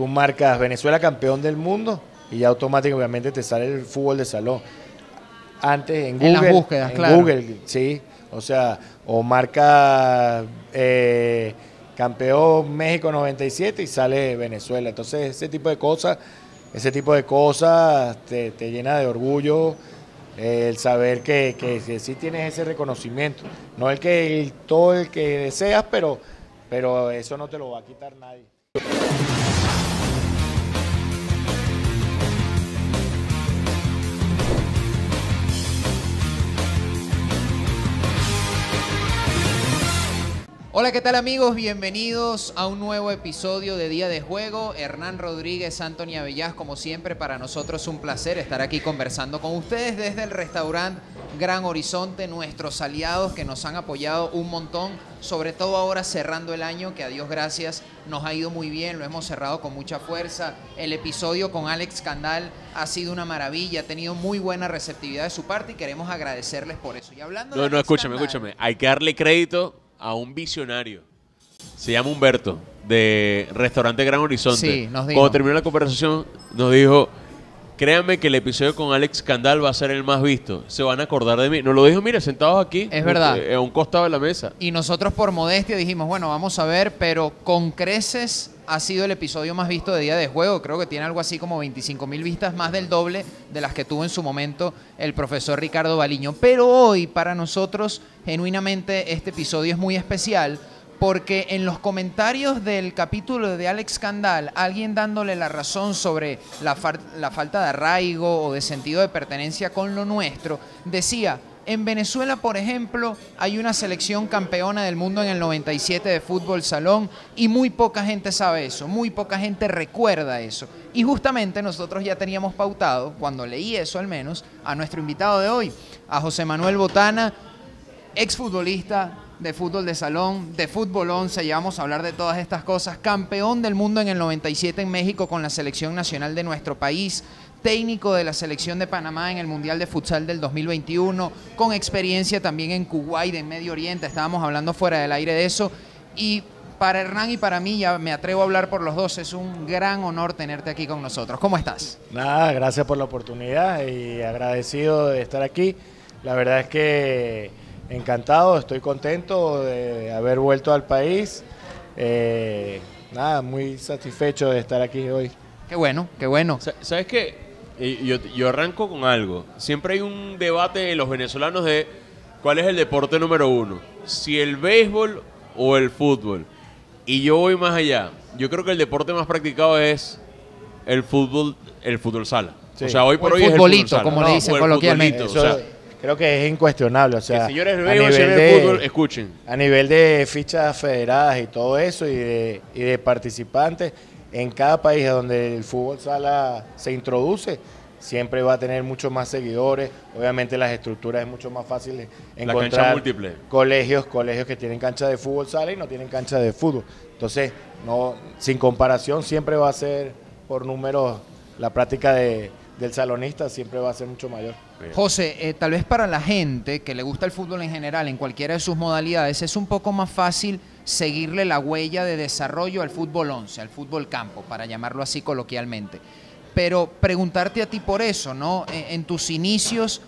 tú marcas Venezuela campeón del mundo y ya automáticamente te sale el fútbol de salón. Antes en Google, En las búsquedas, en claro. Google, sí, o sea, o marca eh, campeón México 97 y sale Venezuela. Entonces ese tipo de cosas, ese tipo de cosas te, te llena de orgullo eh, el saber que, que, que sí tienes ese reconocimiento. No el que el- todo el que deseas, pero, pero eso no te lo va a quitar nadie. Hola, ¿qué tal amigos? Bienvenidos a un nuevo episodio de Día de Juego. Hernán Rodríguez, Anthony Avellas, como siempre, para nosotros un placer estar aquí conversando con ustedes desde el restaurante Gran Horizonte, nuestros aliados que nos han apoyado un montón, sobre todo ahora cerrando el año, que a Dios gracias nos ha ido muy bien, lo hemos cerrado con mucha fuerza. El episodio con Alex Candal ha sido una maravilla, ha tenido muy buena receptividad de su parte y queremos agradecerles por eso. Y hablando de No, no, Alex escúchame, Candal- escúchame. Hay que darle crédito a un visionario. Se llama Humberto, de Restaurante Gran Horizonte. Sí, nos dijo. Cuando terminó la conversación, nos dijo, créanme que el episodio con Alex Candal va a ser el más visto. Se van a acordar de mí. Nos lo dijo, mira, sentados aquí. Es verdad. eh, A un costado de la mesa. Y nosotros por modestia dijimos, bueno, vamos a ver, pero con creces ha sido el episodio más visto de Día de Juego. Creo que tiene algo así como 25 mil vistas, más del doble de las que tuvo en su momento el profesor Ricardo Baliño. Pero hoy, para nosotros, genuinamente, este episodio es muy especial porque en los comentarios del capítulo de Alex Candal, alguien dándole la razón sobre la, la falta de arraigo o de sentido de pertenencia con lo nuestro, decía, en Venezuela, por ejemplo, hay una selección campeona del mundo en el 97 de fútbol salón y muy poca gente sabe eso, muy poca gente recuerda eso. Y justamente nosotros ya teníamos pautado, cuando leí eso al menos, a nuestro invitado de hoy, a José Manuel Botana, exfutbolista de fútbol de salón, de fútbol 11, ya vamos a hablar de todas estas cosas, campeón del mundo en el 97 en México con la selección nacional de nuestro país, técnico de la selección de Panamá en el Mundial de Futsal del 2021, con experiencia también en Kuwait, en Medio Oriente, estábamos hablando fuera del aire de eso, y para Hernán y para mí, ya me atrevo a hablar por los dos, es un gran honor tenerte aquí con nosotros. ¿Cómo estás? Nada, gracias por la oportunidad y agradecido de estar aquí. La verdad es que encantado, estoy contento de haber vuelto al país. Eh, nada, muy satisfecho de estar aquí hoy. Qué bueno, qué bueno. Sa- ¿Sabes qué? Yo, yo arranco con algo. Siempre hay un debate en los venezolanos de cuál es el deporte número uno. Si el béisbol o el fútbol. Y yo voy más allá. Yo creo que el deporte más practicado es el fútbol, el fútbol sala. Sí. O sea, hoy O por el hoy es el futbolito, sala. como le dicen o el coloquialmente. futbolito, Eso o sea, creo que es incuestionable. O sea, que señores del a nivel de- fútbol, escuchen. A nivel de fichas federadas y todo eso y de, y de participantes, en cada país donde el fútbol sala se introduce, siempre va a tener muchos más seguidores. Obviamente las estructuras es mucho más fácil de La encontrar cancha múltiple. colegios, colegios que tienen cancha de fútbol sala y no tienen cancha de fútbol. Entonces, no, sin comparación siempre va a ser por números la práctica de- del salonista siempre va a ser mucho mayor. José, eh, tal vez para la gente que le gusta el fútbol en general, en cualquiera de sus modalidades, es un poco más fácil seguirle la huella de desarrollo al fútbol 11, al fútbol campo, para llamarlo así coloquialmente. Pero preguntarte a ti por eso, ¿no? En, en tus inicios,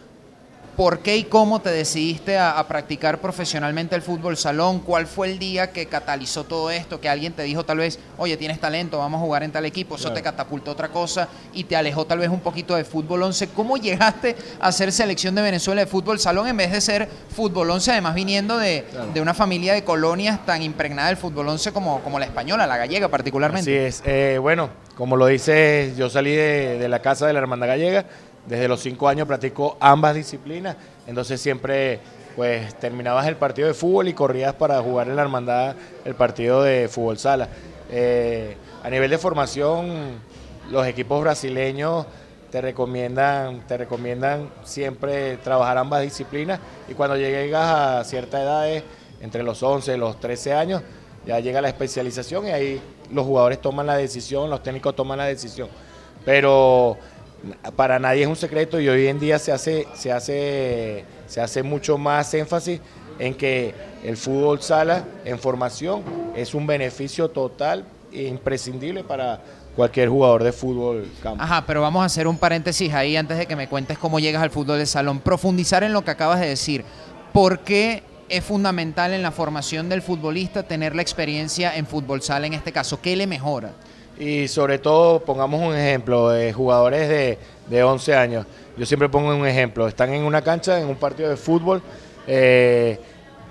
¿por qué y cómo te decidiste a, a practicar profesionalmente el fútbol salón? ¿Cuál fue el día que catalizó todo esto? Que alguien te dijo tal vez, oye, tienes talento, vamos a jugar en tal equipo, eso Claro. te catapultó otra cosa y te alejó tal vez un poquito de fútbol 11. ¿Cómo llegaste a ser selección de Venezuela de fútbol salón en vez de ser fútbol 11, además viniendo de, Claro. de una familia de colonias tan impregnada del fútbol 11 como, como la española, la gallega particularmente? Así es. Eh, bueno, como lo dices, yo salí de, de la casa de la Hermandad Gallega. Desde los cinco años practico ambas disciplinas. Entonces siempre pues terminabas el partido de fútbol y corrías para jugar en la Hermandad el partido de fútbol sala. Eh, a nivel de formación, los equipos brasileños te recomiendan, te recomiendan siempre trabajar ambas disciplinas y cuando llegas a ciertas edades, entre los 11 y los 13 años, ya llega la especialización y ahí los jugadores toman la decisión, los técnicos toman la decisión. Pero para nadie es un secreto y hoy en día se hace, se hace, se hace mucho más énfasis en que el fútbol sala en formación es un beneficio total imprescindible para cualquier jugador de fútbol campo. Ajá, pero vamos a hacer un paréntesis ahí antes de que me cuentes cómo llegas al fútbol de salón. Profundizar en lo que acabas de decir. ¿Por qué es fundamental en la formación del futbolista tener la experiencia en fútbol sala en este caso? ¿Qué le mejora? Y sobre todo, pongamos un ejemplo de jugadores de, de 11 años. Yo siempre pongo un ejemplo. Están en una cancha, en un partido de fútbol, eh,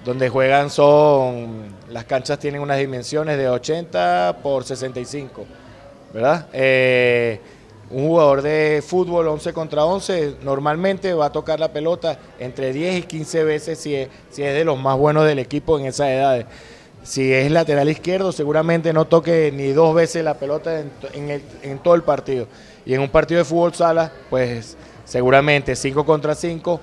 donde juegan son, las canchas tienen unas dimensiones de 80 por 65, ¿verdad? Eh, un jugador de fútbol 11 contra 11 normalmente va a tocar la pelota entre 10 y 15 veces si es, si es de los más buenos del equipo en esas edades. Si es lateral izquierdo, seguramente no toque ni dos veces la pelota en, en, el, en todo el partido. Y en un partido de fútbol sala, pues seguramente 5 contra 5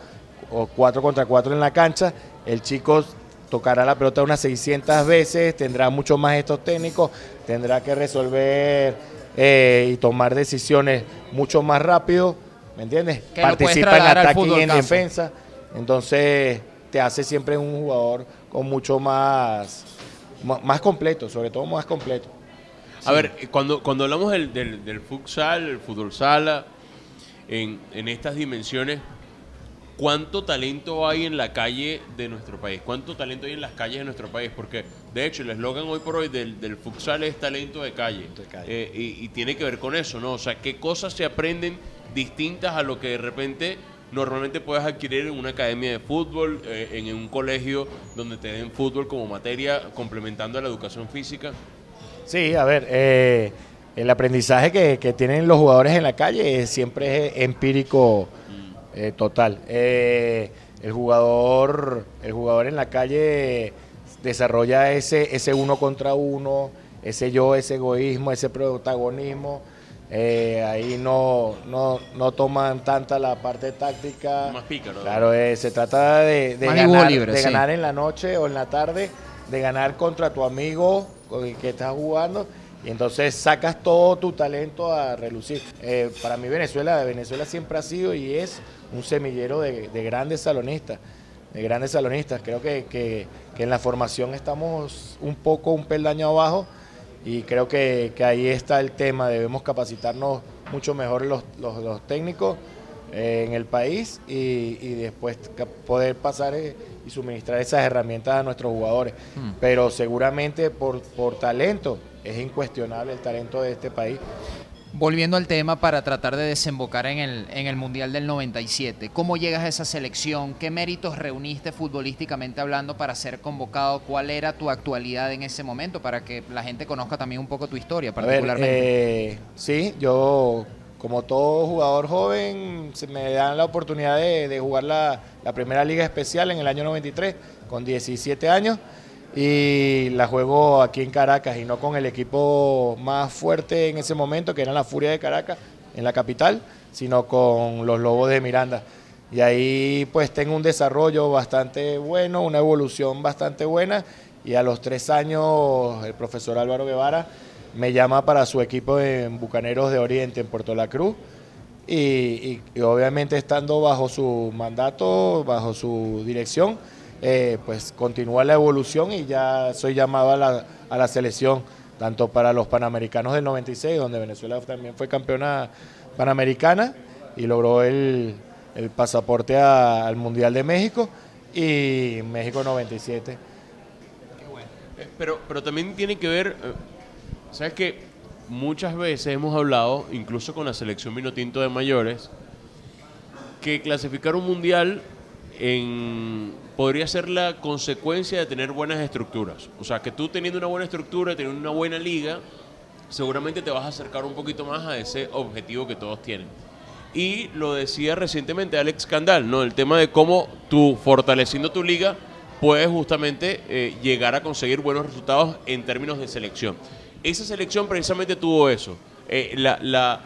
o 4 contra 4 en la cancha, el chico tocará la pelota unas 600 veces, tendrá mucho más estos técnicos, tendrá que resolver eh, y tomar decisiones mucho más rápido, ¿me entiendes? Que Participa en ataque y en defensa, entonces te hace siempre un jugador con mucho más, más completo, sobre todo más completo. A ver, eh, cuando, cuando hablamos del, del, del futsal, el fútbol sala, en, en estas dimensiones, ¿cuánto talento hay en la calle de nuestro país? ¿Cuánto talento hay en las calles de nuestro país? Porque, de hecho, el eslogan hoy por hoy del, del futsal es talento de calle. De calle. Eh, y, y tiene que ver con eso, ¿no? O sea, ¿qué cosas se aprenden distintas a lo que de repente normalmente puedes adquirir en una academia de fútbol, eh, en un colegio donde te den fútbol como materia complementando a la educación física? Sí, a ver, eh, el aprendizaje que, que tienen los jugadores en la calle es- siempre es empírico eh, total. El jugador, el jugador en la calle desarrolla ese, ese uno contra uno, ese yo, ese egoísmo, ese protagonismo. Eh, ahí no, no, no toman tanta la parte táctica. Más pícaro. Claro, eh, se trata de, ganar, libre, de sí. ganar en la noche o en la tarde, de ganar contra tu amigo con el que estás jugando. Y entonces sacas todo tu talento a relucir. Eh, para mí Venezuela, Venezuela siempre ha sido y es un semillero de, de grandes salonistas. De grandes salonistas. Creo que, que- que en la formación estamos un poco un peldaño abajo y creo que, que ahí está el tema. Debemos capacitarnos mucho mejor los, los- los técnicos eh, en el país y, y después poder pasar eh, y suministrar esas herramientas a nuestros jugadores. Hmm. Pero seguramente por, por talento, es incuestionable el talento de este país. Volviendo al tema para tratar de desembocar en el, en el Mundial del 97, ¿cómo llegas a esa selección? ¿Qué méritos reuniste futbolísticamente hablando para ser convocado? ¿Cuál era tu actualidad en ese momento para que la gente conozca también un poco tu historia A ver, particularmente? eh, sí, yo como todo jugador joven se me dan la oportunidad de, de jugar la, la primera liga especial en el año 93 con 17 años y la juego aquí en Caracas y no con el equipo más fuerte en ese momento que eran la Furia de Caracas en la capital, sino con los Lobos de Miranda. Y ahí pues tengo un desarrollo bastante bueno, una evolución bastante buena y a los tres años el profesor Álvaro Guevara me llama para su equipo en Bucaneros de Oriente en Puerto La Cruz y- y obviamente estando bajo su mandato, bajo su dirección, eh, pues continúa la evolución y ya soy llamado a la, a la selección, tanto para los Panamericanos del 96, donde Venezuela también fue campeona panamericana y logró el, el pasaporte al Mundial de México, y México 97. Eh, Pero, pero también tiene que ver, eh, ¿sabes que Muchas veces hemos hablado, incluso con la selección Vinotinto de mayores, que clasificar un mundial en, podría ser la consecuencia de tener buenas estructuras. O sea, que tú teniendo una buena estructura, teniendo una buena liga, seguramente te vas a acercar un poquito más a ese objetivo que todos tienen. Y lo decía recientemente Alex Candal, ¿no? El tema de cómo tú, fortaleciendo tu liga, puedes justamente eh, llegar a conseguir buenos resultados en términos de selección. Esa selección precisamente tuvo eso. Eh, la, la-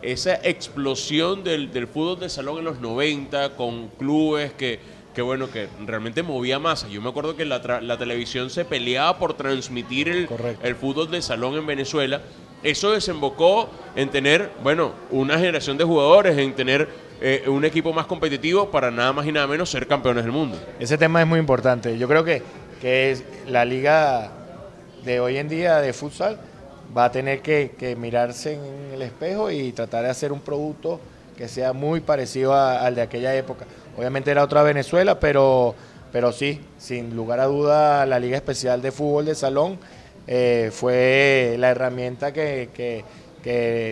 esa explosión del, del fútbol de salón en los 90 con clubes que, que bueno, que realmente movía masa. Yo me acuerdo que la, tra- la televisión se peleaba por transmitir el, el fútbol de salón en Venezuela. Eso desembocó en tener, bueno, una generación de jugadores, en tener eh, un equipo más competitivo para nada más y nada menos ser campeones del mundo. Ese tema es muy importante. Yo creo que, que es la liga de hoy en día de futsal va a tener que, que mirarse en el espejo y tratar de hacer un producto que sea muy parecido a- al de aquella época. Obviamente era otra Venezuela, pero, pero sí, sin lugar a duda, la Liga Especial de Fútbol de Salón eh, fue la herramienta que, que-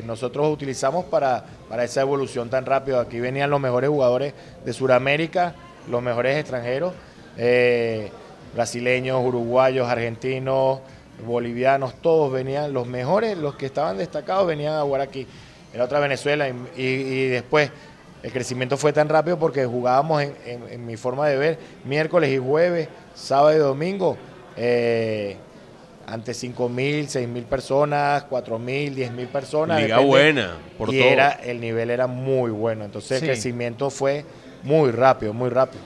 nosotros utilizamos para, para esa evolución tan rápida. Aquí venían los mejores jugadores de Sudamérica, los mejores extranjeros, eh, brasileños, uruguayos, argentinos, bolivianos, todos venían, los mejores, los que estaban destacados venían a jugar aquí. Era otra Venezuela y después el crecimiento fue tan rápido porque jugábamos en, en- en mi forma de ver miércoles y jueves, sábado y domingo. eh, ante 5 mil, 6 mil personas, 4 mil, 10 mil personas. Liga depende. buena, por y todo. era, el nivel era muy bueno. Entonces Sí. el crecimiento fue muy rápido, muy rápido.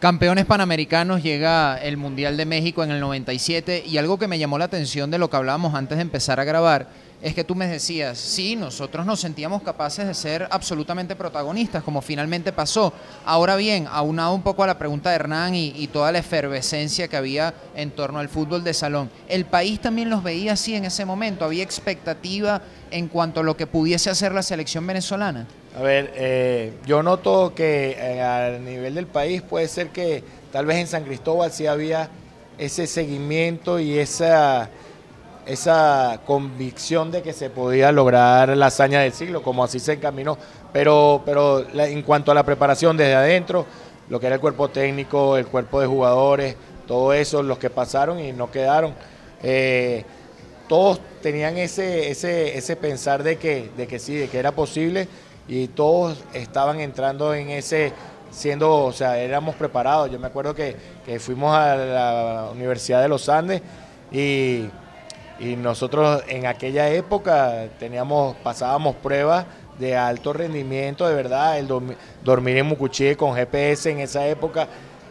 Campeones panamericanos llega el Mundial de México en el 97 y algo que me llamó la atención de lo que hablábamos antes de empezar a grabar es que tú me decías, sí, nosotros nos sentíamos capaces de ser absolutamente protagonistas, como finalmente pasó. Ahora bien, aunado un poco a la pregunta de Hernán y, toda la efervescencia que había en torno al fútbol de salón, ¿el país también los veía así en ese momento? ¿Había expectativa en cuanto a lo que pudiese hacer la selección venezolana? A ver, eh, yo noto que eh, a nivel del país puede ser que tal vez en San Cristóbal sí había ese seguimiento y esa, esa convicción de que se podía lograr la hazaña del siglo, como así se encaminó. Pero, pero en cuanto a la preparación desde adentro, lo que era el cuerpo técnico, el cuerpo de jugadores, todo eso, los que pasaron y no quedaron, eh, todos tenían ese, ese, ese pensar de que, de que sí, de que era posible y todos estaban entrando en ese, siendo, o sea, éramos preparados. Yo me acuerdo que, que fuimos a la Universidad de los Andes y, y nosotros en aquella época teníamos, pasábamos pruebas de alto rendimiento, de verdad, el dormi- dormir en Mucuchí con GPS en esa época,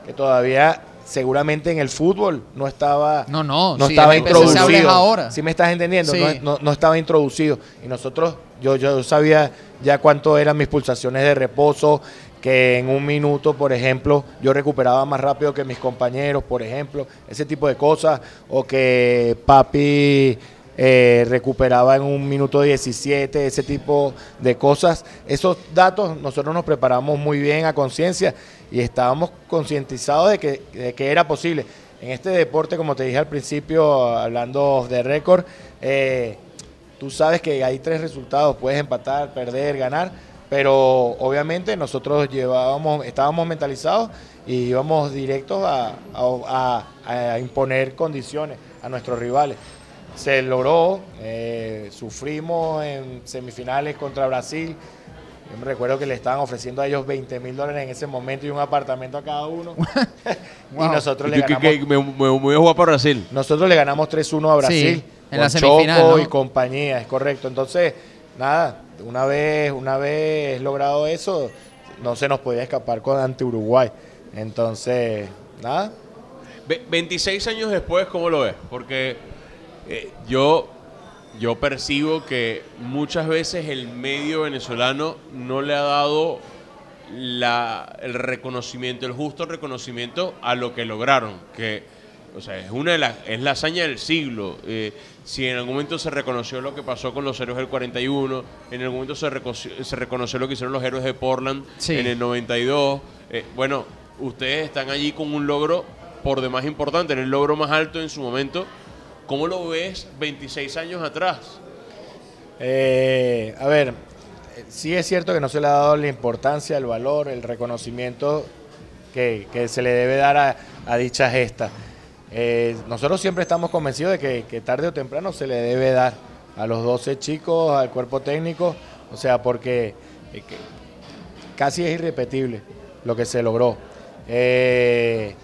que todavía seguramente en el fútbol no estaba No, no, no si estaba introducido. ahora. ¿Sí me estás entendiendo? Sí. No, no- no estaba introducido. Y nosotros, yo, yo sabía ya cuánto eran mis pulsaciones de reposo, que en un minuto, por ejemplo, yo recuperaba más rápido que mis compañeros, por ejemplo, ese tipo de cosas, o que papi eh, recuperaba en un minuto 17, ese tipo de cosas. Esos datos nosotros nos preparamos muy bien a conciencia y estábamos concientizados de que, de que era posible. En este deporte, como te dije al principio, hablando de récord, eh, tú sabes que hay tres resultados, puedes empatar, perder, ganar, pero obviamente nosotros llevábamos, estábamos mentalizados y íbamos directos a, a- a- a imponer condiciones a nuestros rivales. Se logró, eh, sufrimos en semifinales contra Brasil. Yo me recuerdo que le estaban ofreciendo a ellos 20 mil dólares en ese momento y un apartamento a cada uno. Wow. Y nosotros Y le que- ganamos que me, me- me voy a jugar para Brasil. nosotros le ganamos 3-1 a Brasil. Sí, en con la semifinal, Choco ¿no? y compañía, es correcto. Entonces, nada, una vez, una vez logrado eso, no se nos podía escapar con ante Uruguay. Entonces, nada. Ve- 26 años después, ¿cómo lo ves? Porque eh, yo, yo percibo que muchas veces el medio venezolano no le ha dado la, el reconocimiento, el justo reconocimiento a lo que lograron. Que, o sea, es una de las, es la hazaña del siglo. Eh, si en algún momento se reconoció lo que pasó con los héroes del 41, en algún momento se reconoció, se reconoció lo que hicieron los héroes de Portland Sí. en el 92. eh, bueno, ustedes están allí con un logro por demás importante, en el logro más alto en su momento. ¿Cómo lo ves 26 años atrás? Eh, a ver, sí es cierto que no se le ha dado la importancia, el valor, el reconocimiento que, que se le debe dar a, a dicha gesta. Eh, nosotros siempre estamos convencidos de que, tarde o temprano se le debe dar a los 12 chicos, al cuerpo técnico, o sea, porque eh, casi es irrepetible lo que se logró. Eh,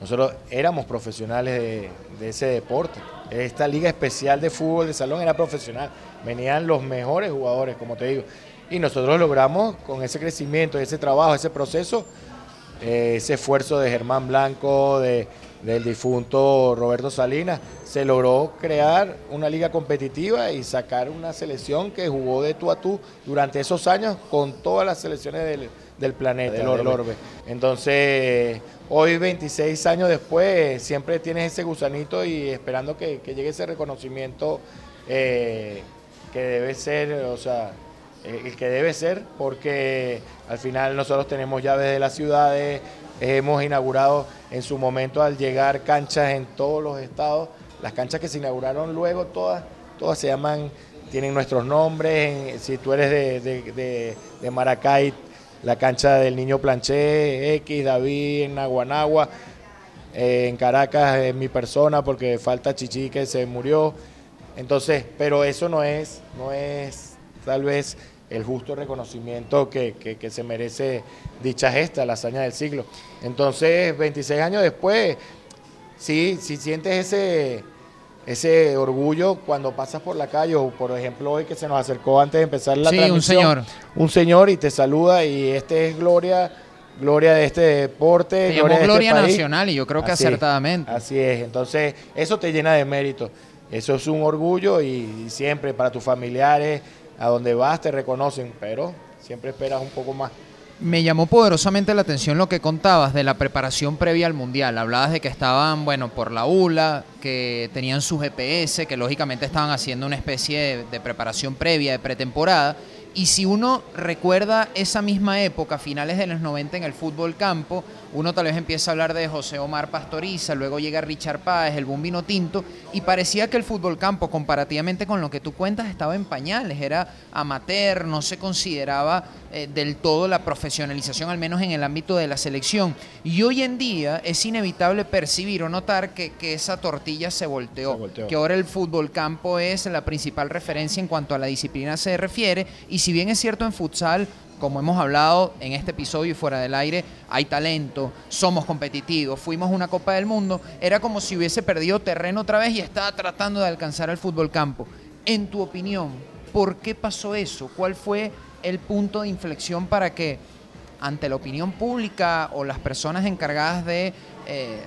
nosotros éramos profesionales de, ese deporte. Esta liga especial de fútbol de salón era profesional. Venían los mejores jugadores, como te digo. Y nosotros logramos con ese crecimiento, ese trabajo, ese proceso, ese esfuerzo de Germán Blanco, de, del difunto Roberto Salinas, se logró crear una liga competitiva y sacar una selección que jugó de tú a tú durante esos años con todas las selecciones del, del planeta, del orbe. Entonces, hoy 26 años después, siempre tienes ese gusanito y esperando que, que llegue ese reconocimiento eh, que debe ser, o sea, el que debe ser, porque al final nosotros tenemos llaves de las ciudades, hemos inaugurado en su momento al llegar canchas en todos los estados, las canchas que se inauguraron luego todas, todas se llaman, tienen nuestros nombres, si tú eres de, de Maracay, la cancha del Niño Planché, X, David, en Naguanagua, eh, en Caracas es mi persona porque falta Chichi que se murió. Entonces, pero eso no es, no es tal vez el justo reconocimiento que, que, se merece dicha gesta, la hazaña del siglo. Entonces, 26 años después, sí, sí sientes ese, ese orgullo cuando pasas por la calle o por ejemplo hoy que se nos acercó antes de empezar la sí, transmisión. un señor. Un señor y te saluda y este es Gloria, Gloria de este deporte. Te Gloria, Gloria este Nacional y yo creo que acertadamente. así es, entonces eso te llena de mérito. Eso es un orgullo y, siempre para tus familiares, a donde vas te reconocen, pero siempre esperas un poco más. Me llamó poderosamente la atención lo que contabas de la preparación previa al Mundial. Hablabas de que estaban, bueno, por la ULA, que tenían su GPS, que lógicamente estaban haciendo una especie de, preparación previa, de pretemporada. Y si uno recuerda esa misma época, finales de los 90 en el fútbol campo, uno tal vez empieza a hablar de José Omar Pastoriza, luego llega Richard Páez, el Bombino Tinto, y parecía que el fútbol campo, comparativamente con lo que tú cuentas, estaba en pañales, era amateur, no se consideraba eh, del todo la profesionalización, al menos en el ámbito de la selección. Y hoy en día es inevitable percibir o notar que, esa tortilla se volteó, se volteó, que ahora el fútbol campo es la principal referencia en cuanto a la disciplina se refiere, y si bien es cierto en futsal, como hemos hablado en este episodio y fuera del aire, hay talento, somos competitivos, fuimos una Copa del Mundo, era como si hubiese perdido terreno otra vez y estaba tratando de alcanzar el fútbol campo. En tu opinión, ¿por qué pasó eso? ¿Cuál fue el punto de inflexión para que ante la opinión pública o las personas encargadas de eh,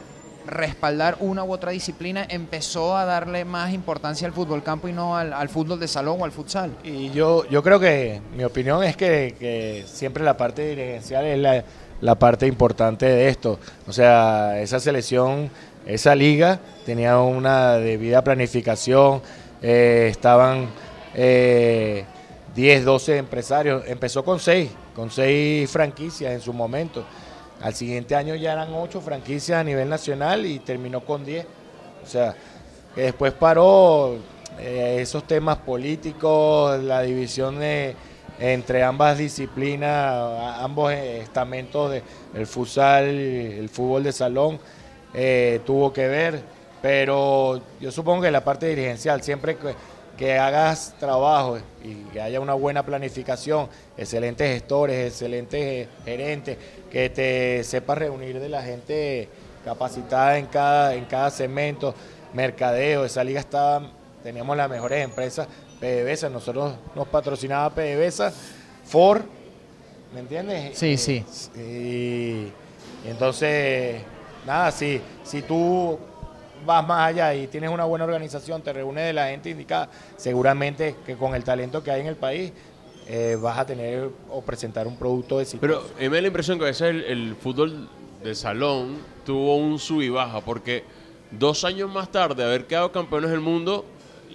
respaldar una u otra disciplina, empezó a darle más importancia al fútbol campo y no al, fútbol de salón o al futsal. Y yo, yo creo que mi opinión es que, siempre la parte dirigencial es la, parte importante de esto. O sea, esa selección, esa liga tenía una debida planificación, eh, estaban eh, 10, 12 empresarios, empezó con 6, con 6 franquicias en su momento. Al siguiente año ya eran ocho franquicias a nivel nacional y terminó con diez. O sea, que después paró eh, esos temas políticos, la división entre ambas disciplinas, ambos estamentos del futsal, el fútbol de salón, eh, tuvo que ver. Pero yo supongo que la parte dirigencial, siempre que hagas trabajo y que haya una buena planificación, excelentes gestores, excelentes gerentes, que te sepas reunir de la gente capacitada en cada, en cada segmento, mercadeo, esa liga estaba, teníamos las mejores empresas, PDVSA, nosotros nos patrocinaba PDVSA, Ford, ¿me entiendes? Sí, sí. Y, entonces, nada, si, si tú vas más allá y tienes una buena organización, te reúnes de la gente indicada, seguramente que con el talento que hay en el país eh, vas a tener o presentar un producto de Pero mí me da la impresión que a veces el, fútbol de salón tuvo un sub y baja, porque dos años más tarde de haber quedado campeones del mundo,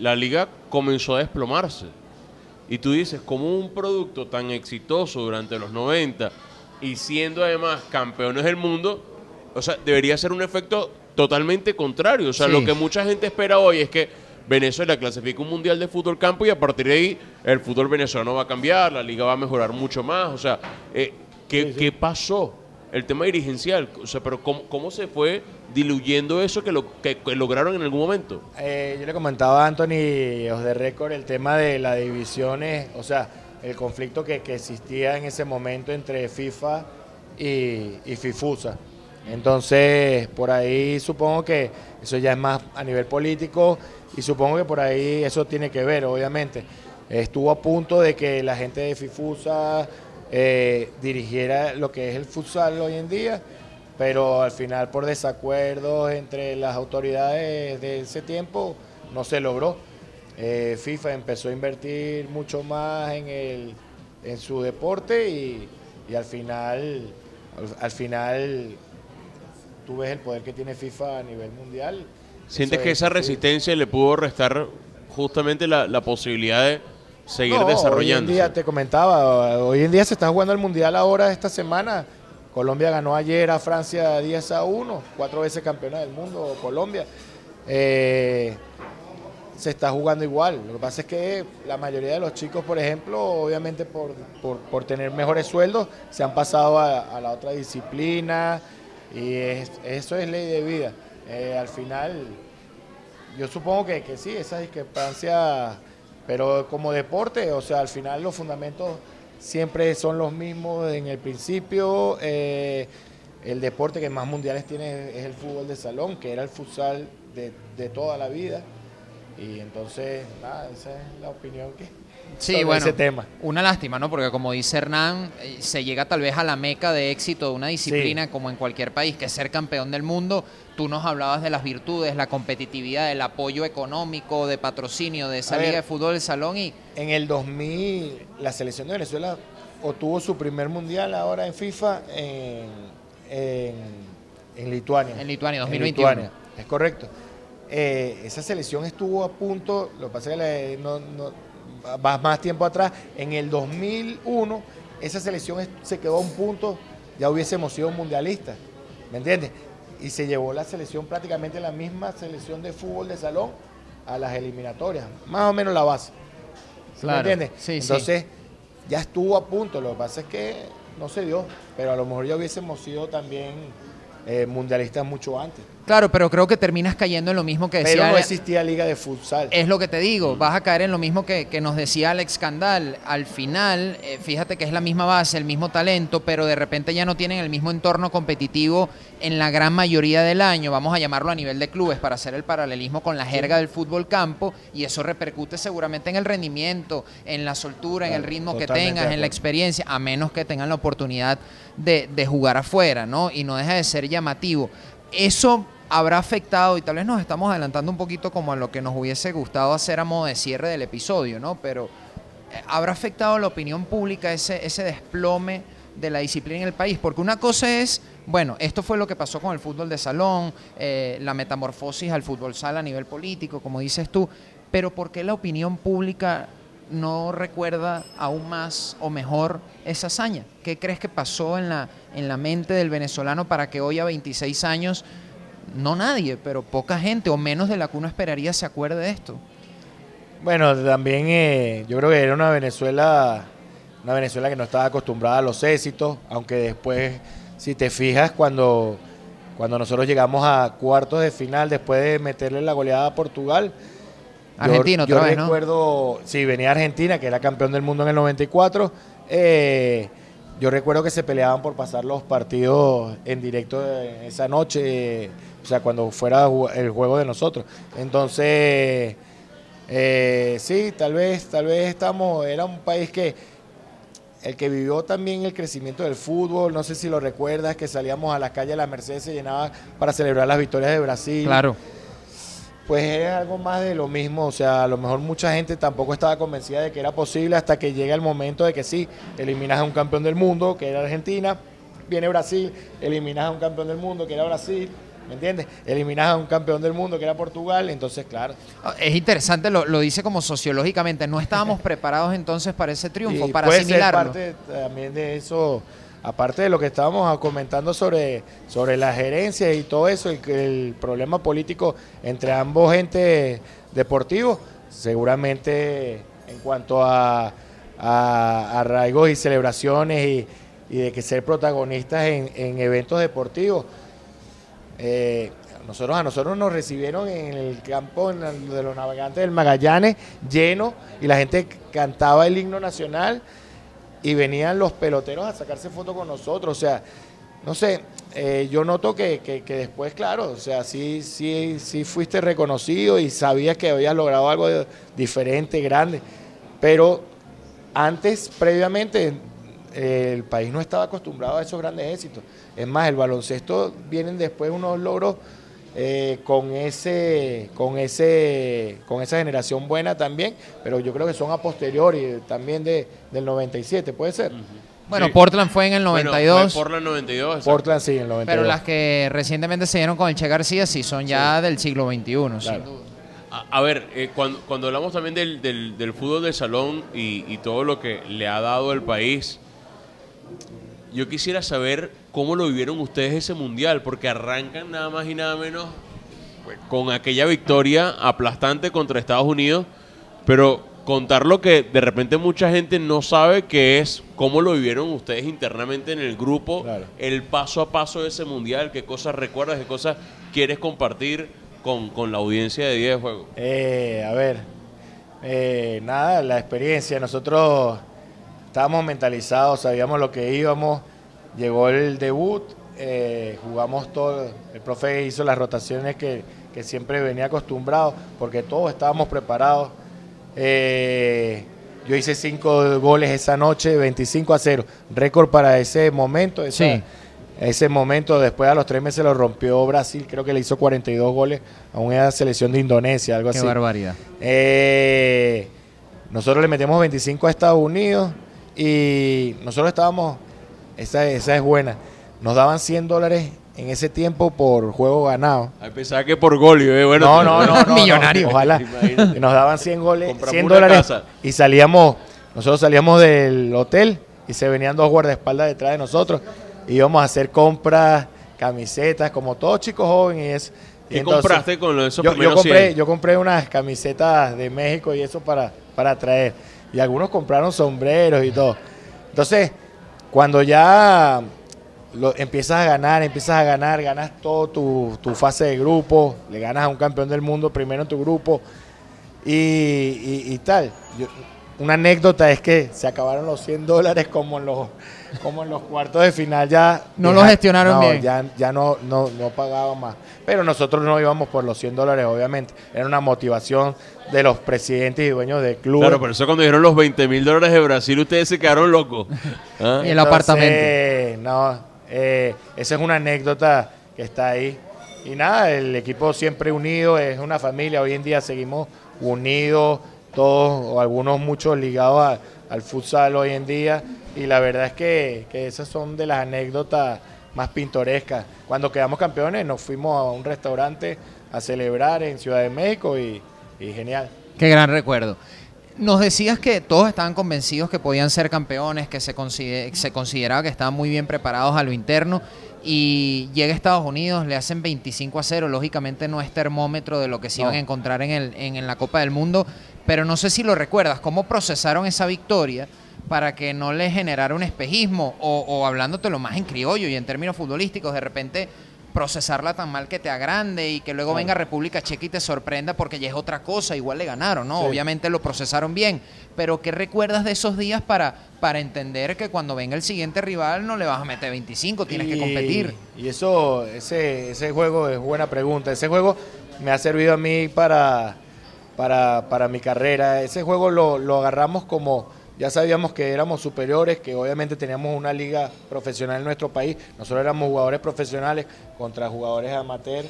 la liga comenzó a desplomarse. Y tú dices, como un producto tan exitoso durante los 90 y siendo además campeones del mundo, o sea, debería ser un efecto totalmente contrario. O sea, lo que mucha gente espera hoy es que Venezuela clasifique un mundial de fútbol campo y a partir de ahí el fútbol venezolano va a cambiar, la liga va a mejorar mucho más. O sea, eh, ¿qué, pasó? El tema dirigencial, o sea, pero ¿cómo, se fue diluyendo eso que, lo, que, lograron en algún momento? Eh, yo le comentaba a Anthony os de récord el tema de las divisiones, o sea, el conflicto que, existía en ese momento entre FIFA y, y FIFUSA. Entonces, por ahí supongo que eso ya es más a nivel político y supongo que por ahí eso tiene que ver, obviamente. Estuvo a punto de que la gente de FIFUSA eh, dirigiera lo que es el futsal hoy en día, pero al final por desacuerdos entre las autoridades de ese tiempo no se logró. Eh, FIFA empezó a invertir mucho más en, el, en su deporte y, al final, al final tú ves el poder que tiene FIFA a nivel mundial. ¿Sientes que esa resistencia le pudo restar justamente la, la posibilidad de seguir No, Hoy en desarrollando. día, te comentaba, hoy en día se está jugando el Mundial ahora esta semana. Colombia ganó ayer a Francia 10 a 1, cuatro veces campeona del mundo, Colombia. Eh, se está jugando igual. Lo que pasa es que la mayoría de los chicos, por ejemplo, obviamente por, por- por tener mejores sueldos, se han pasado a, a la otra disciplina y es- eso es ley de vida. Eh, al final, yo supongo que, que sí, esa discrepancia, pero como deporte, o sea, al final los fundamentos siempre son los mismos en el principio. eh, el deporte que más mundiales tiene es el fútbol de salón, que era el futsal de, de toda la vida. Y entonces, nada, esa es la opinión que Sí, sobre bueno, ese tema. una lástima, ¿no? Porque como dice Hernán, eh, se llega tal vez a la meca de éxito de una disciplina como en cualquier país, que es ser campeón del mundo. Tú nos hablabas de las virtudes, la competitividad, el apoyo económico, de patrocinio, de esa A ver. liga de fútbol de salón y En el 2000, la selección de Venezuela obtuvo su primer mundial ahora en FIFA en, en, en Lituania. En Lituania, En 2021. Lituania, es correcto. Eh, esa selección estuvo a punto, lo que pasa es que no, no- va más tiempo atrás, en el 2001, esa selección se quedó a un punto, ya hubiésemos sido mundialistas, ¿me entiendes? Y se llevó la selección prácticamente la misma selección de fútbol de salón a las eliminatorias, más o menos la base. ¿Sí Claro, me entiendes? sí, sí. Entonces, ya estuvo a punto, lo que pasa es que no se dio, pero a lo mejor ya hubiésemos sido también eh, mundialistas mucho antes. Claro, pero creo que terminas cayendo en lo mismo que decía Pero no existía liga de futsal. Es lo que te digo, vas a caer en lo mismo que, que nos decía Alex Candal. Al final, eh, fíjate que es la misma base, el mismo talento, pero de repente ya no tienen el mismo entorno competitivo en la gran mayoría del año. Vamos a llamarlo a nivel de clubes para hacer el paralelismo con la jerga del fútbol campo y eso repercute seguramente en el rendimiento, en la soltura, en el ritmo que tengas, en la experiencia, a menos que tengan la oportunidad de, de jugar afuera, ¿no? Y no deja de ser llamativo. Eso habrá afectado, y tal vez nos estamos adelantando un poquito como a lo que nos hubiese gustado hacer a modo de cierre del episodio, ¿no? Pero eh, habrá afectado la opinión pública ese, ese desplome de la disciplina en el país. Porque una cosa es, bueno, esto fue lo que pasó con el fútbol de salón, eh, la metamorfosis al fútbol sala a nivel político, como dices tú, pero ¿por qué la opinión pública no recuerda aún más o mejor esa hazaña? ¿Qué crees que pasó en la, en la mente del venezolano para que hoy a 26 años, no nadie, pero poca gente o menos de la que uno esperaría se acuerde de esto? Bueno, también eh, yo creo que era una Venezuela, una Venezuela que no estaba acostumbrada a los éxitos, aunque después, si te fijas, cuando, cuando nosotros llegamos a cuartos de final, después de meterle la goleada a Portugal, yo- Argentina yo, otra vez, ¿no? recuerdo, sí, venía Argentina, que era campeón del mundo en el 94. eh, yo recuerdo que se peleaban por pasar los partidos en directo esa noche, eh, o sea, cuando fuera el juego de nosotros. Entonces, eh, sí, tal vez, tal vez estamos, era un país que el que vivió también el crecimiento del fútbol, no sé si lo recuerdas, que salíamos a las calles de la Mercedes, se llenaba para celebrar las victorias de Brasil Claro. pues es algo más de lo mismo. O sea, a lo mejor mucha gente tampoco estaba convencida de que era posible hasta que llega el momento de que sí, eliminas a un campeón del mundo, que era Argentina, viene Brasil, eliminas a un campeón del mundo, que era Brasil, ¿me entiendes? Eliminas a un campeón del mundo, que era Portugal, entonces, claro. Es interesante, lo, lo dice como sociológicamente. No estábamos preparados entonces para ese triunfo, Y para puede asimilarlo. ser parte también de eso, aparte de lo que estábamos comentando sobre, sobre la gerencia y todo eso, el, el problema político entre ambos entes deportivos, seguramente en cuanto a, a arraigos y celebraciones y, y de que ser protagonistas en, en eventos deportivos. Eh, nosotros, a nosotros nos recibieron en el campo de los navegantes del Magallanes lleno y la gente cantaba el himno nacional y venían los peloteros a sacarse fotos con nosotros. O sea, no sé, eh, yo noto que, que- que después, claro, o sea, sí, sí, sí fuiste reconocido y sabías que habías logrado algo diferente, grande, pero antes, previamente, el país no estaba acostumbrado a esos grandes éxitos. Es más, el baloncesto vienen después unos logros eh, con ese, con ese, con esa generación buena también, pero yo creo que son a posteriori también de, del 97, puede ser. Bueno, Sí. Portland fue en el Bueno, 92. fue Portland 92. exacto. Portland sí, en el 92. Pero las que recientemente se dieron con el Che García sí son ya del siglo XXI, sin Claro. duda. A, a ver, eh, cuando, cuando hablamos también del, del- del fútbol de salón y, y todo lo que le ha dado el país, yo quisiera saber cómo lo vivieron ustedes ese mundial, porque arrancan nada más y nada menos pues, con aquella victoria aplastante contra Estados Unidos, pero contar lo que de repente mucha gente no sabe que es cómo lo vivieron ustedes internamente en el grupo, Claro. el paso a paso de ese mundial, qué cosas recuerdas, qué cosas quieres compartir con, con la audiencia de Día de Juego. Eh, a ver, eh, nada, la experiencia. Nosotros estábamos mentalizados, sabíamos lo que íbamos. Llegó el debut, eh, jugamos todo. El profe hizo las rotaciones que, que siempre venía acostumbrado, porque todos estábamos preparados. Eh, yo hice cinco goles esa noche, 25 a 0. Récord para ese momento. esa- Sí. ese momento, después a los tres meses lo rompió Brasil, creo que le hizo 42 goles a una selección de Indonesia, algo Qué así. barbaridad. Eh, nosotros le metemos 25 a Estados Unidos y nosotros estábamos, esa, esa es buena, nos daban 100 dólares en ese tiempo por juego ganado. A pesar que por gol, eh, bueno. No, no, no, no, Millonario. no, ojalá. Nos daban 100 goles, Compramos 100 una dólares casa. y salíamos, nosotros salíamos del hotel y se venían dos guardaespaldas detrás de nosotros y íbamos a hacer compras, camisetas, como todos chicos jóvenes y eso. Y ¿Qué entonces- compraste con esos yo, yo primeros compré, 100? yo compré unas camisetas de México y eso para, para traer. Y algunos compraron sombreros y todo. Entonces, cuando ya lo, empiezas a ganar, empiezas a ganar, ganas todo tu, tu fase de grupo, le ganas a un campeón del mundo primero en tu grupo y, y- tal. Una anécdota es que se acabaron los 100 dólares como en los, como en los cuartos de final ya. No lo gestionaron no, bien. Ya, ya no, no, no pagaban más. Pero nosotros no íbamos por los 100 dólares, obviamente. Era una motivación de los presidentes y dueños del club. Claro, por eso cuando dijeron los 20 mil dólares de Brasil, ustedes se quedaron locos. ¿Ah? Y el apartamento. No, eh, esa es una anécdota que está ahí. Y nada, el equipo siempre unido, es una familia. Hoy en día seguimos unidos, todos o algunos muchos ligados a- al futsal hoy en día. Y la verdad es que, que esas son de las anécdotas más pintorescas. Cuando quedamos campeones nos fuimos a un restaurante a celebrar en Ciudad de México y, y genial. Qué gran recuerdo. Nos decías que todos estaban convencidos que podían ser campeones, que se, consider- se consideraba que estaban muy bien preparados a lo interno y llega Estados Unidos, le hacen 25 a 0, lógicamente no es termómetro de lo que se No. iban a encontrar en, el, en, en la Copa del Mundo, pero no sé si lo recuerdas, ¿cómo procesaron esa victoria para que no les generara un espejismo o, o hablándotelo más en criollo y en términos futbolísticos, de repente procesarla tan mal que te agrande y que luego Claro. venga República Checa y te sorprenda porque ya es otra cosa, igual le ganaron, ¿no? Sí. Obviamente lo procesaron bien, pero ¿qué recuerdas de esos días para, para entender que cuando venga el siguiente rival no le vas a meter 25, tienes que competir? Y eso, ese, ese juego es buena pregunta. Ese juego me ha servido a mí para, para, para mi carrera. Ese juego lo, lo agarramos como, ya sabíamos que éramos superiores, que obviamente teníamos una liga profesional en nuestro país. Nosotros éramos jugadores profesionales contra jugadores amateur.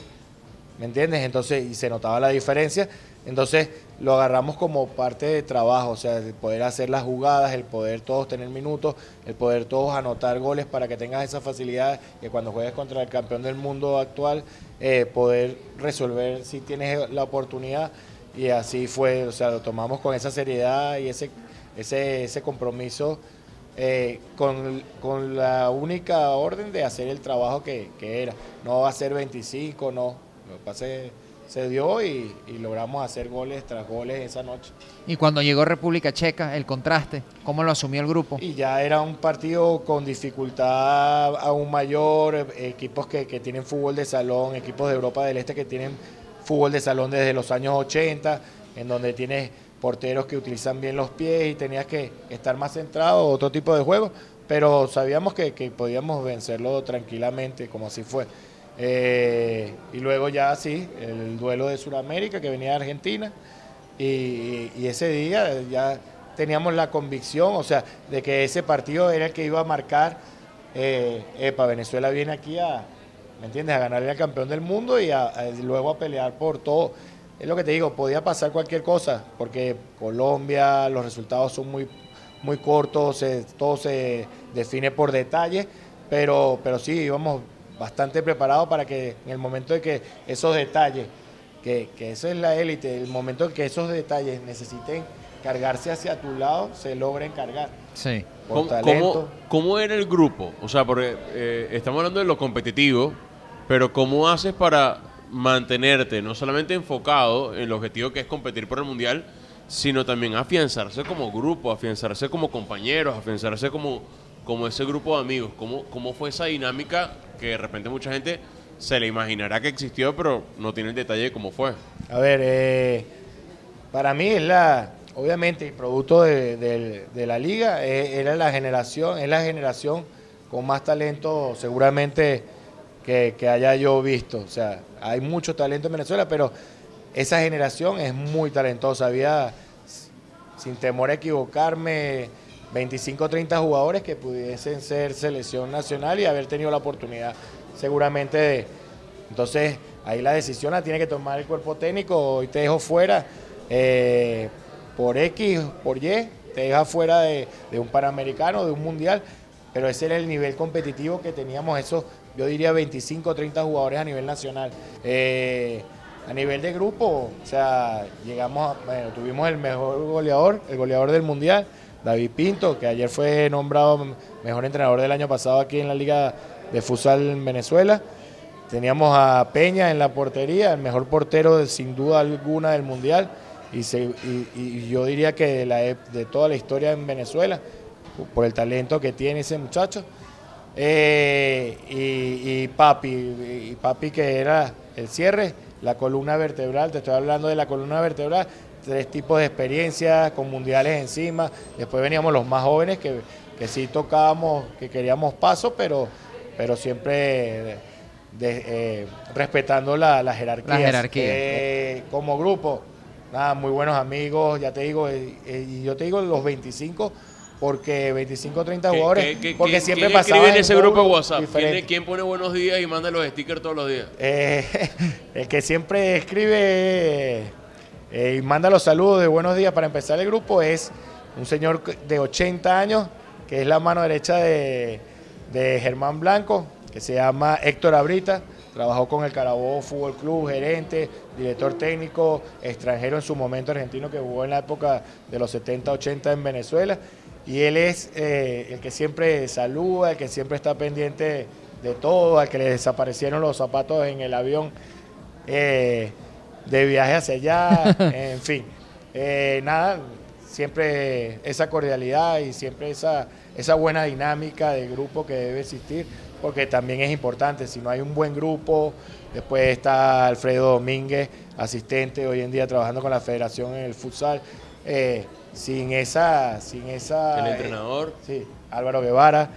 ¿Me entiendes? Entonces, y se notaba la diferencia. Entonces, lo agarramos como parte de trabajo, o sea, el poder hacer las jugadas, el poder todos tener minutos, el poder todos anotar goles para que tengas esa facilidad que cuando juegues contra el campeón del mundo actual, eh, poder resolver si tienes la oportunidad. Y así fue, o sea, lo tomamos con esa seriedad y ese, ese, ese compromiso eh, con, con la única orden de hacer el trabajo que, que era. No va a ser 25, no. Lo que pasa es se dio y, y logramos hacer goles tras goles esa noche. Y cuando llegó República Checa, el contraste, ¿cómo lo asumió el grupo? Y ya era un partido con dificultad aún mayor, eh, equipos que, que tienen fútbol de salón, equipos de Europa del Este que tienen fútbol de salón desde los años 80, en donde tienes porteros que utilizan bien los pies y tenías que estar más centrado, otro tipo de juego, pero sabíamos que, podíamos vencerlo tranquilamente, como así fue. Eh, y luego ya sí, el duelo de Sudamérica que venía de Argentina, y, ese día ya teníamos la convicción, o sea, de que ese partido era el que iba a marcar, eh, epa, Venezuela viene aquí a, ¿me entiendes?, a ganarle al campeón del mundo y a- luego a pelear por todo. Es lo que te digo, podía pasar cualquier cosa, porque Colombia, los resultados son muy, muy cortos, se- todo se define por detalle, pero, pero sí, íbamos bastante preparados para que en el momento de que esos detalles que, que eso es la élite, el momento en que esos detalles necesiten cargarse hacia tu lado, se logren cargar. Sí. Por ¿Cómo, talento. cómo- cómo era el grupo? O sea, porque eh, estamos hablando de lo competitivo, pero ¿cómo haces para mantenerte no solamente enfocado en el objetivo que es competir por el mundial, sino también afianzarse como grupo, afianzarse como compañeros, afianzarse como, como ese grupo de amigos? ¿Cómo, ¿Cómo fue esa dinámica que de repente mucha gente se le imaginará que existió, pero no tiene el detalle de cómo fue? A ver, eh, para mí es la, obviamente, el producto de, la liga, eh, era la generación, es la generación con más talento seguramente que, que haya yo visto. O sea, hay mucho talento en Venezuela, pero esa generación es muy talentosa. Había, sin temor a equivocarme, 25 o 30 jugadores que pudiesen ser selección nacional y haber tenido la oportunidad seguramente de... Entonces, ahí la decisión la tiene que tomar el cuerpo técnico. Hoy te dejo fuera eh, por X, por Y, te deja fuera de, de un Panamericano, de un Mundial, pero ese era el nivel competitivo que teníamos, esos, yo diría 25 o 30 jugadores a nivel nacional. Eh, a nivel de grupo, o sea, llegamos, a- bueno, tuvimos el mejor goleador, el goleador del Mundial, David Pinto, que ayer fue nombrado mejor entrenador del año pasado aquí en la Liga de Futsal en Venezuela. Teníamos a Peña en la portería, el mejor portero sin duda alguna del Mundial. Y, se- y- yo diría que la, ep- de toda la historia en Venezuela, por el talento que tiene ese muchacho. Eh, y, y Papi, y Papi que era el cierre, la columna vertebral, te estoy hablando de la columna vertebral, tres tipos de experiencias con mundiales encima. Después veníamos los más jóvenes que, que sí tocábamos, que queríamos paso, pero, pero siempre de- eh, respetando la, la jerarquía. La jerarquía. Eh, como grupo, nada, muy buenos amigos, ya te digo, eh, y yo te digo los 25, porque 25 o 30 ¿Qué- jugadores, qué- qué- porque siempre pasaba en ese grupo de WhatsApp? ¿Quién, diferente. quién pone buenos días y manda los stickers todos los días? Eh, el que siempre escribe eh, y manda los saludos de buenos días para empezar el grupo es un señor de 80 años, que es la mano derecha de, de Germán Blanco, que se llama Héctor Abrita. Trabajó con el Carabobo Fútbol Club, gerente, director técnico, extranjero en su momento argentino que jugó en la época de los 70-80 en Venezuela. Y él es eh, el que siempre saluda, el que siempre está pendiente de todo, al que le desaparecieron los zapatos en el avión eh, de viaje hacia allá, en fin. Eh, nada, siempre esa cordialidad y siempre esa, esa buena dinámica de grupo que debe existir, porque también es importante, si no hay un buen grupo, después está Alfredo Domínguez, asistente hoy en día trabajando con la federación en el futsal, eh, sin esa... Sin esa El eh, entrenador. Sí, Álvaro Guevara.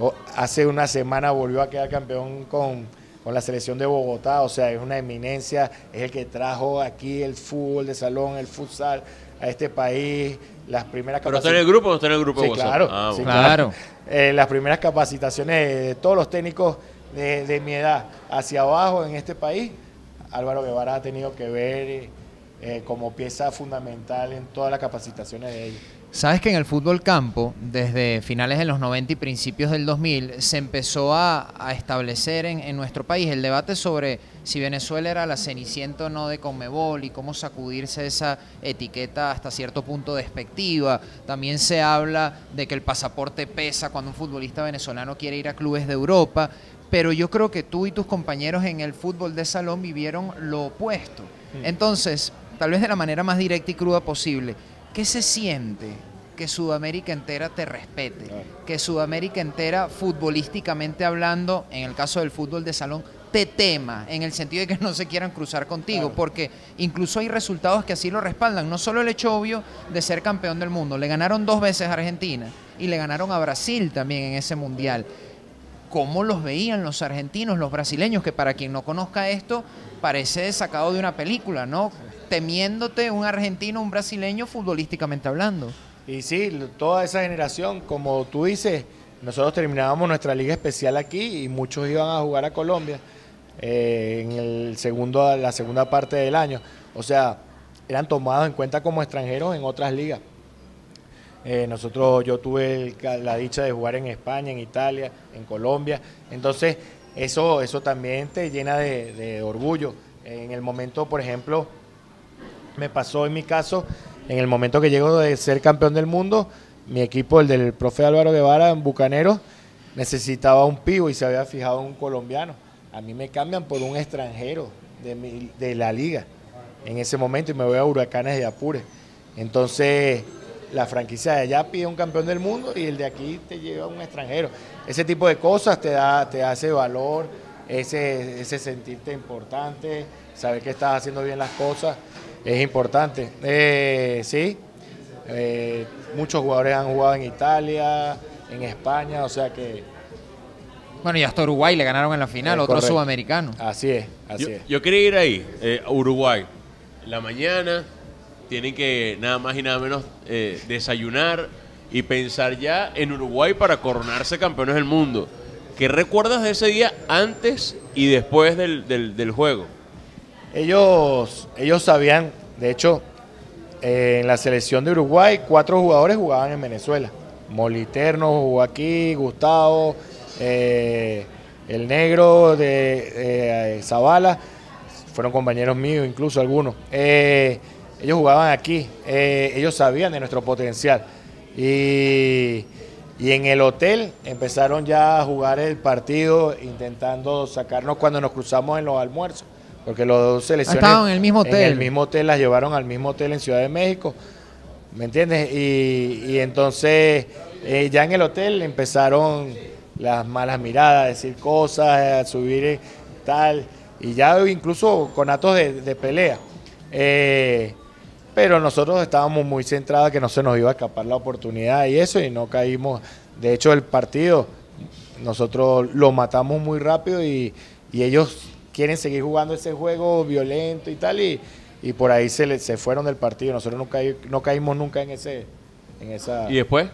O- Hace una semana volvió a quedar campeón con, con la selección de Bogotá, o sea, es una eminencia, es el que trajo aquí el fútbol de salón, el futsal a este país, las primeras ¿Pero está en el grupo o no está en el grupo de Sí, claro, Ah, sí. Claro. Eh, las primeras capacitaciones de todos los técnicos de, de mi edad hacia abajo en este país, Álvaro Guevara ha tenido que ver eh, como pieza fundamental en todas las capacitaciones de ellos. Sabes que en el fútbol campo, desde finales de los 90 y principios del 2000, se empezó a, a establecer en, en nuestro país el debate sobre si Venezuela era la cenicienta o no de Conmebol y cómo sacudirse esa etiqueta hasta cierto punto despectiva. También se habla de que el pasaporte pesa cuando un futbolista venezolano quiere ir a clubes de Europa, pero yo creo que tú y tus compañeros en el fútbol de salón vivieron lo opuesto. Entonces, tal vez de la manera más directa y cruda posible, ¿qué se siente que Sudamérica entera te respete? Que Sudamérica entera, futbolísticamente hablando, en el caso del fútbol de salón, te tema, en el sentido de que no se quieran cruzar contigo, Claro. porque incluso hay resultados que así lo respaldan. No solo el hecho obvio de ser campeón del mundo, le ganaron dos veces a Argentina y le ganaron a Brasil también en ese mundial cómo los veían los argentinos, los brasileños, que para quien no conozca esto, parece sacado de una película, ¿no? Temiéndote un argentino, un brasileño, futbolísticamente hablando. Y sí, toda esa generación, como tú dices, nosotros terminábamos nuestra liga especial aquí y muchos iban a jugar a Colombia eh, en el segundo, la segunda parte del año. O sea, eran tomados en cuenta como extranjeros en otras ligas. Eh, nosotros, yo tuve la dicha de jugar en España, en Italia, en Colombia. Entonces, eso, eso también te llena de orgullo. En el momento, por ejemplo, me pasó en mi caso, en el momento que llego de ser campeón del mundo, mi equipo, el del profe Álvaro Guevara en Bucanero, necesitaba un pivo y se había fijado en un colombiano. A mí me cambian por un extranjero de, de la liga en ese momento y me voy a Huracanes de Apure. Entonces, la franquicia de allá pide un campeón del mundo y el de aquí te lleva un extranjero. Ese tipo de cosas te da, te hace valor, ese, ese sentirte importante, saber que estás haciendo bien las cosas, es importante. Eh, sí, eh, muchos jugadores han jugado en Italia, en España, o sea que Bueno, y hasta Uruguay le ganaron en la final, otro correcto. sudamericano. así es, así Yo, es. yo quería ir ahí, eh, a Uruguay. La mañana tienen que nada más y nada menos eh, desayunar y pensar ya en Uruguay para coronarse campeones del mundo. ¿Qué recuerdas de ese día antes y después del, del- del juego? Ellos, ellos sabían, de hecho, eh, en la selección de Uruguay, cuatro jugadores jugaban en Venezuela. Moliterno jugó aquí, Gustavo, eh, el negro de eh, Zavala, fueron compañeros míos, incluso algunos. Eh, ellos jugaban aquí, ellos sabían de nuestro potencial. Y, y en el hotel empezaron ya a jugar el partido, intentando sacarnos cuando nos cruzamos en los almuerzos. Porque los dos selecciones. estaban en el mismo En hotel. el mismo hotel, las llevaron al mismo hotel en Ciudad de México. ¿Me entiendes? Y, y entonces eh, ya en el hotel empezaron las malas miradas, a decir cosas, a subir eh, tal, y ya incluso con actos de, de pelea. Eh, pero nosotros estábamos muy centrados que no se nos iba a escapar la oportunidad y eso, y no caímos. De hecho, el partido nosotros lo matamos muy rápido y, y ellos quieren seguir jugando ese juego violento y tal, y, y por ahí se, le- se fueron del partido. Nosotros no, caí- no caímos nunca en, ese, en esa... ¿Y después?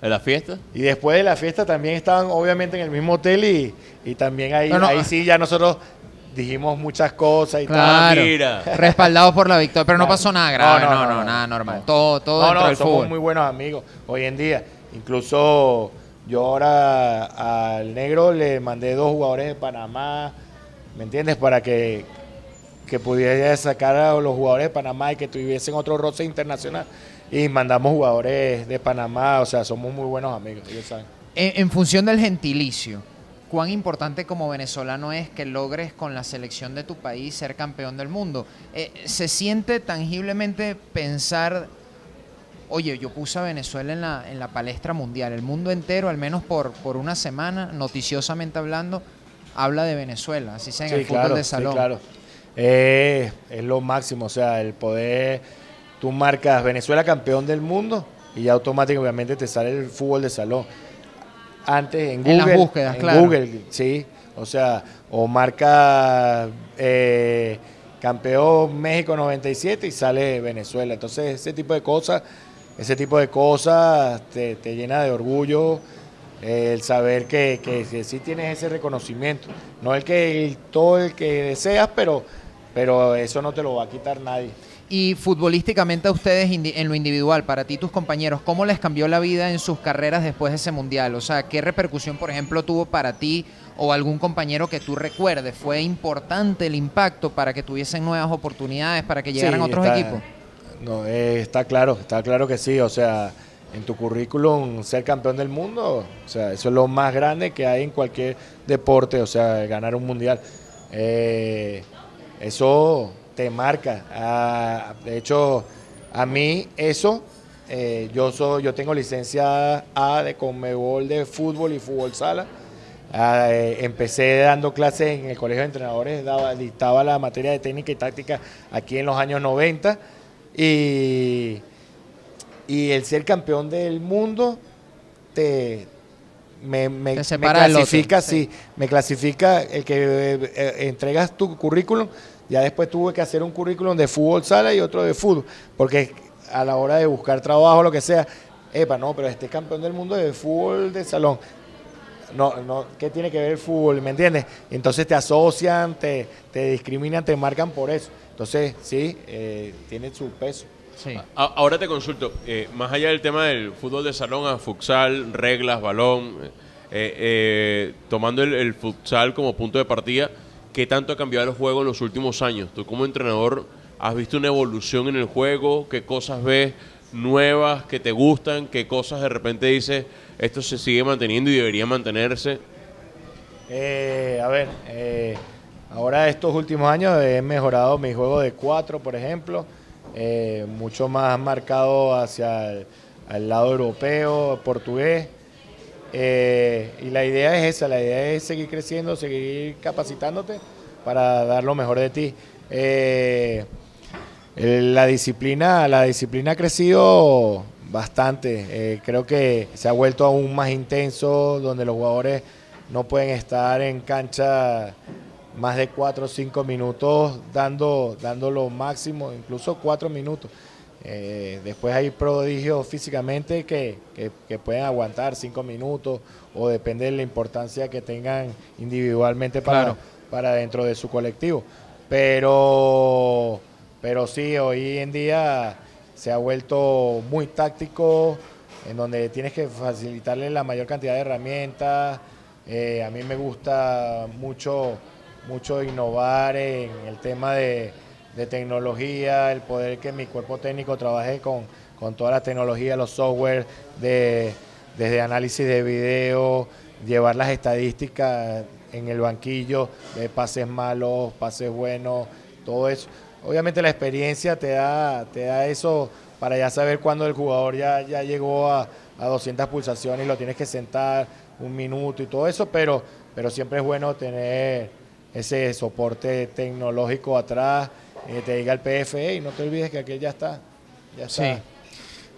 ¿En la fiesta? Y después de la fiesta también estaban obviamente en el mismo hotel y, y también ahí, No, no, ahí ah. sí ya nosotros dijimos muchas cosas y Claro. mira. Respaldados por la victoria, pero no pasó nada grave, no, No, no, no, no, nada no. normal. No. Todo, todo no, no, del somos fútbol. muy buenos amigos hoy en día. Incluso yo ahora al negro le mandé dos jugadores de Panamá, ¿me entiendes? Para que, que pudiera sacar a los jugadores de Panamá y que tuviesen otro roce internacional. Y mandamos jugadores de Panamá, o sea, somos muy buenos amigos, ellos saben. En, en función del gentilicio, ¿cuán importante como venezolano es que logres con la selección de tu país ser campeón del mundo? Eh, ¿Se siente tangiblemente pensar, oye, yo puse a Venezuela en la, en la palestra mundial, el mundo entero, al menos por, por una semana, noticiosamente hablando, habla de Venezuela, así sea en el fútbol de salón? Sí, claro. Eh, es lo máximo, o sea, el poder, tú marcas Venezuela campeón del mundo y ya automáticamente te sale el fútbol de salón. Antes en Google, En las búsquedas, en claro. Google, sí, o sea, o marca eh, campeón México 97 y sale Venezuela. Entonces, ese tipo de cosas, ese tipo de cosas te, te llena de orgullo el saber que, que, que sí tienes ese reconocimiento. No el que el- todo el que deseas, pero, pero eso no te lo va a quitar nadie. Y futbolísticamente a ustedes en lo individual, para ti tus compañeros, ¿cómo les cambió la vida en sus carreras después de ese mundial? O sea, ¿qué repercusión, por ejemplo, tuvo para ti o algún compañero que tú recuerdes? ¿Fue importante el impacto para que tuviesen nuevas oportunidades, para que llegaran Sí, otros está- equipos? No, eh, está claro, está claro que sí. O sea, en tu currículum ser campeón del mundo, o sea, eso es lo más grande que hay en cualquier deporte, o sea, ganar un mundial. Eh, eso te marca. Ah, de hecho, a mí eso, eh, yo soy, yo tengo licencia A de Conmebol de fútbol y fútbol sala. Ah, eh, empecé dando clases en el colegio de entrenadores, daba, dictaba la materia de técnica y táctica aquí en los años 90 y, y el ser campeón del mundo te me, me- Te me clasifica, sí. sí, me clasifica el que eh, eh, entregas tu currículum, ya después tuve que hacer un currículum de fútbol sala y otro de fútbol, porque a la hora de buscar trabajo, lo que sea, epa, no, pero este es campeón del mundo de fútbol de salón. No, no, ¿qué tiene que ver el fútbol? ¿Me entiendes? Entonces te asocian, te, te discriminan, te marcan por eso. Entonces, sí, eh, tiene su peso. Sí. A- Ahora te consulto, eh, más allá del tema del fútbol de salón a futsal, reglas, balón, eh, eh, tomando el, el futsal como punto de partida, ¿qué tanto ha cambiado el juego en los últimos años? Tú como entrenador, ¿has visto una evolución en el juego? ¿Qué cosas ves nuevas que te gustan? ¿Qué cosas de repente dices, esto se sigue manteniendo y debería mantenerse? Eh, a ver, eh, ahora estos últimos años he mejorado mi juego de cuatro, por ejemplo, eh, mucho más marcado hacia el, lado europeo, portugués. y la idea es esa, la idea es seguir creciendo, seguir capacitándote para dar lo mejor de ti. la disciplina, la disciplina ha crecido bastante. creo que se ha vuelto aún más intenso, donde los jugadores no pueden estar en cancha más de cuatro o cinco minutos dando, dando lo máximo, incluso cuatro minutos. Eh, después hay prodigios físicamente que, pueden aguantar cinco minutos o depende de la importancia que tengan individualmente para, para dentro de su colectivo. Pero, pero sí, hoy en día se ha vuelto muy táctico, en donde tienes que facilitarle la mayor cantidad de herramientas, eh, a mí me gusta mucho, mucho innovar en el tema de, tecnología, el poder que mi cuerpo técnico trabaje con, con toda la tecnología, los software, de, desde análisis de video, llevar las estadísticas en el banquillo, de pases malos, pases buenos, todo eso. Obviamente la experiencia te da, te da eso para ya saber cuándo el jugador ya, ya llegó a, a 200 pulsaciones y lo tienes que sentar un minuto y todo eso, pero, pero siempre es bueno tener ese soporte tecnológico atrás, eh, te diga el PFE y no te olvides que aquel ya está. Ya Sí.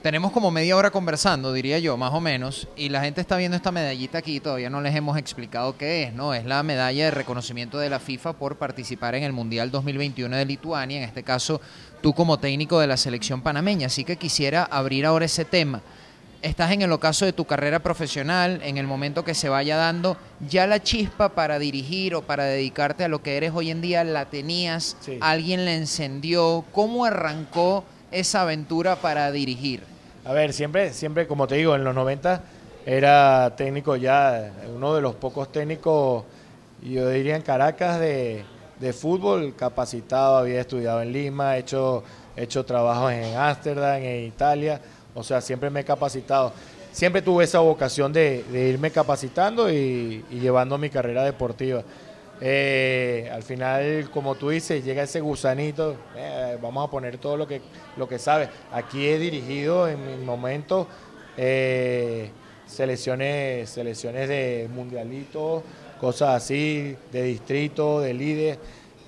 Tenemos como media hora conversando, diría yo, más o menos, y la gente está viendo esta medallita aquí, todavía no les hemos explicado qué es, ¿no? Es la medalla de reconocimiento de la FIFA por participar en el Mundial 2021 de Lituania, en este caso tú como técnico de la selección panameña, así que quisiera abrir ahora ese tema estás en el ocaso de tu carrera profesional, en el momento que se vaya dando, ya la chispa para dirigir o para dedicarte a lo que eres hoy en día la tenías, alguien la encendió, ¿cómo arrancó esa aventura para dirigir? A ver, siempre, siempre, como te digo, en los 90 era técnico ya, uno de los pocos técnicos, yo diría en Caracas, de, fútbol, capacitado, había estudiado en Lima, hecho, hecho trabajos en Ámsterdam, en Italia o sea, siempre me he capacitado. Siempre tuve esa vocación de, irme capacitando y, llevando mi carrera deportiva. Eh, al final, como tú dices, llega ese gusanito, eh, vamos a poner todo lo que, lo que sabes. Aquí he dirigido en mi momento eh, selecciones, selecciones de mundialitos, cosas así, de distrito, de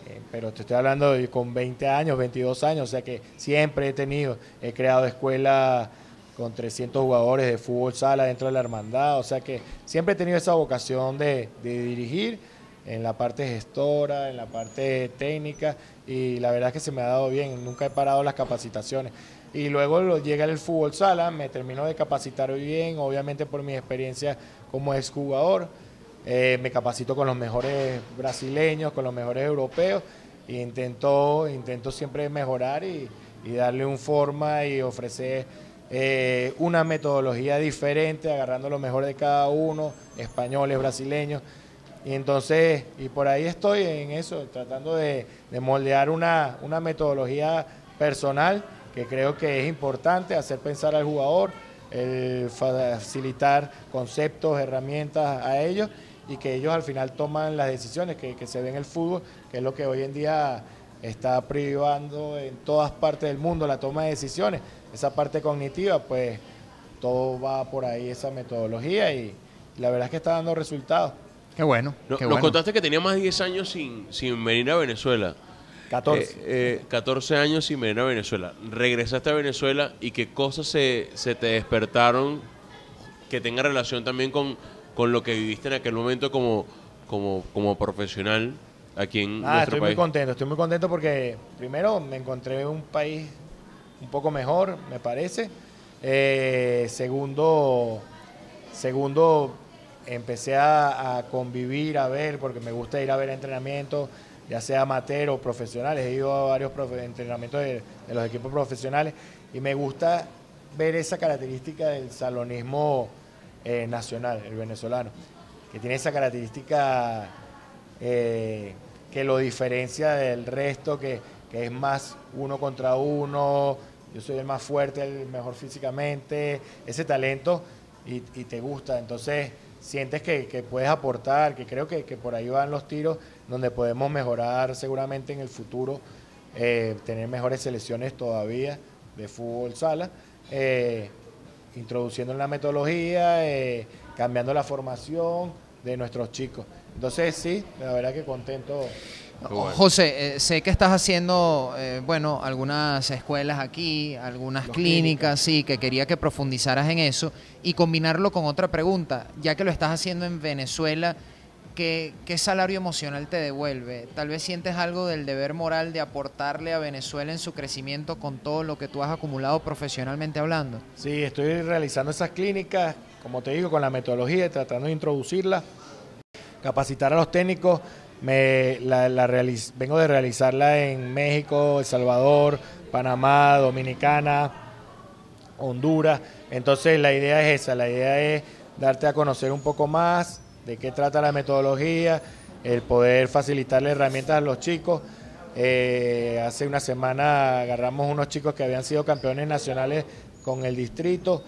líder pero te estoy hablando de con 20 años, 22 años, o sea que siempre he tenido, he creado escuelas con 300 jugadores de fútbol sala dentro de la hermandad, o sea que siempre he tenido esa vocación de, dirigir en la parte gestora, en la parte técnica y la verdad es que se me ha dado bien, nunca he parado las capacitaciones. Y luego llega el fútbol sala, me termino de capacitar bien, obviamente por mi experiencia como exjugador eh, me capacito con los mejores brasileños, con los mejores europeos e intento, intento siempre mejorar y, darle un forma y ofrecer eh, una metodología diferente, agarrando lo mejor de cada uno, españoles, brasileños. Y entonces, y por ahí estoy en eso, tratando de, moldear una, una, metodología personal que creo que es importante, hacer pensar al jugador, facilitar conceptos, herramientas a ellos y que ellos al final toman las decisiones que, se ve en el fútbol, que es lo que hoy en día está privando en todas partes del mundo la toma de decisiones. Esa parte cognitiva, pues todo va por ahí, esa metodología y la verdad es que está dando resultados. Qué bueno. nos contaste que tenía más de 10 años sin, sin venir a Venezuela. 14. 14 eh, eh, años sin venir a Venezuela. Regresaste a Venezuela y qué cosas se, se te despertaron que tenga relación también con con lo que viviste en aquel momento como, como, como profesional aquí en ah, estoy muy contento, estoy muy contento porque primero me encontré un país un poco mejor, me parece. Eh, segundo, segundo, empecé a, convivir, a ver, porque me gusta ir a ver entrenamientos, ya sea amateur o profesionales. He ido a varios entrenamientos de, de, los equipos profesionales y me gusta ver esa característica del salonismo nacional, el venezolano, que tiene esa característica eh, que lo diferencia del resto, que, que es más uno contra uno, yo soy el más fuerte, el mejor físicamente, ese talento y, y te gusta. Entonces sientes que, que puedes aportar, que creo que, que por ahí van los tiros donde podemos mejorar seguramente en el futuro, eh, tener mejores selecciones todavía de fútbol sala, eh, introduciendo en la metodología, eh, cambiando la formación de nuestros chicos. Entonces sí, la verdad que contento. Bueno. José, eh, sé que estás haciendo, eh, bueno, algunas escuelas aquí, algunas Los clínicas, sí, que quería que profundizaras en eso y combinarlo con otra pregunta, ya que lo estás haciendo en Venezuela, ¿qué, qué salario emocional te devuelve? Tal vez sientes algo del deber moral de aportarle a Venezuela en su crecimiento con todo lo que tú has acumulado profesionalmente hablando. Sí, estoy realizando esas clínicas, como te digo, con la metodología, tratando de introducirla, capacitar a los técnicos. Me, la, la realiz- vengo de realizarla en México, El Salvador, Panamá, Dominicana, Honduras. Entonces la idea es esa, la idea es darte a conocer un poco más de qué trata la metodología, el poder facilitarle herramientas a los chicos. Eh, hace una semana agarramos unos chicos que habían sido campeones nacionales con el distrito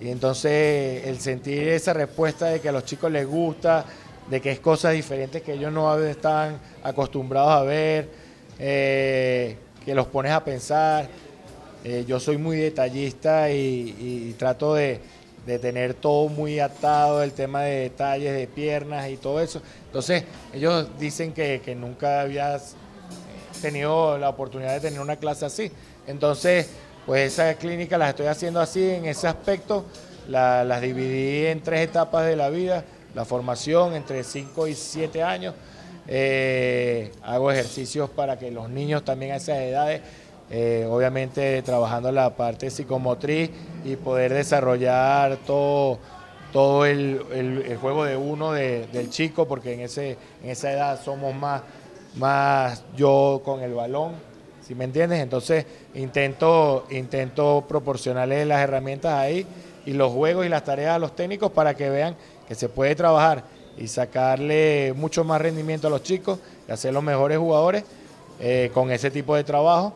y entonces el sentir esa respuesta de que a los chicos les gusta, de que es cosas diferentes que ellos no están acostumbrados a ver, eh, que los pones a pensar. Eh, yo soy muy detallista y, y trato de, de tener todo muy atado, el tema de detalles de piernas y todo eso. Entonces, ellos dicen que, que nunca habías tenido la oportunidad de tener una clase así. Entonces, pues esa clínica las estoy haciendo así en ese aspecto. La- las dividí en tres etapas de la vida. La formación entre 5 y 7 años. Eh, hago ejercicios para que los niños también a esas edades, eh, obviamente trabajando la parte psicomotriz y poder desarrollar todo, todo el, el- juego de uno de- del chico, porque en, ese, en esa edad somos más, más yo con el balón, ¿sí me entiendes? Entonces intento, intento proporcionarles las herramientas ahí y los juegos y las tareas a los técnicos para que vean que se puede trabajar y sacarle mucho más rendimiento a los chicos y hacer los mejores jugadores eh, con ese tipo de trabajo.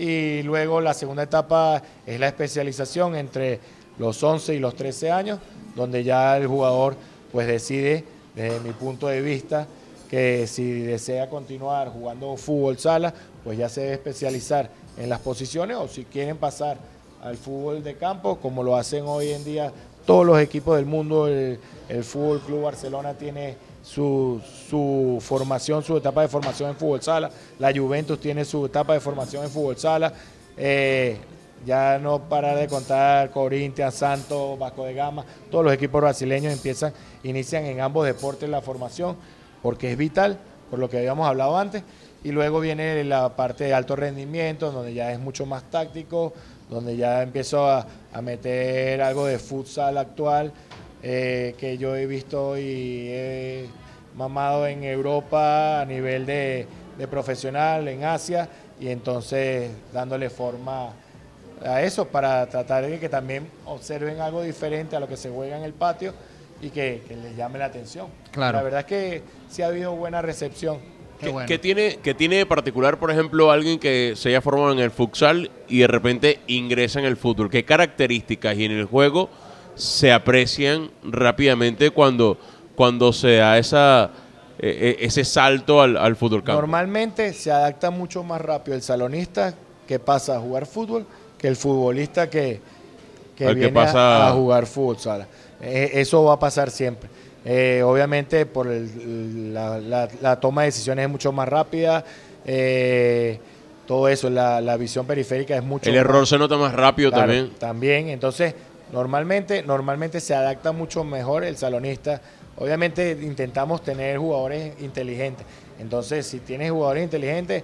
Y luego la segunda etapa es la especialización entre los 11 y los 13 años, donde ya el jugador pues decide, desde mi punto de vista, que si desea continuar jugando fútbol sala, pues ya se debe especializar en las posiciones o si quieren pasar al fútbol de campo, como lo hacen hoy en día todos los equipos del mundo, el, el Fútbol Club Barcelona tiene su, su formación, su etapa de formación en fútbol sala, la Juventus tiene su etapa de formación en fútbol sala, eh, ya no parar de contar Corinthians, Santos, Vasco de Gama, todos los equipos brasileños empiezan, inician en ambos deportes la formación, porque es vital, por lo que habíamos hablado antes, y luego viene la parte de alto rendimiento, donde ya es mucho más táctico, donde ya empiezo a, a meter algo de futsal actual, eh, que yo he visto y he mamado en Europa a nivel de, de profesional, en Asia, y entonces dándole forma a eso para tratar de que también observen algo diferente a lo que se juega en el patio y que, que les llame la atención. Claro. La verdad es que sí ha habido buena recepción. Qué ¿Qué, bueno. qué tiene, qué tiene de particular, por ejemplo, alguien que se haya formado en el futsal y de repente ingresa en el fútbol? ¿Qué características y en el juego se aprecian rápidamente cuando, cuando se da esa, eh, ese salto al, al fútbol campo? Normalmente se adapta mucho más rápido el salonista que pasa a jugar fútbol que el futbolista que, que que viene a- pasa- a, jugar fútbol sala. Eh, eso va a pasar siempre. Eh, obviamente por el- la, la- la toma de decisiones es mucho más rápida. eh, todo eso, la, la visión periférica es mucho El más- error se nota más rápido Claro, también. También, entonces, normalmente, normalmente se adapta mucho mejor el salonista. Obviamente intentamos tener jugadores inteligentes. Entonces, si tienes jugadores inteligentes,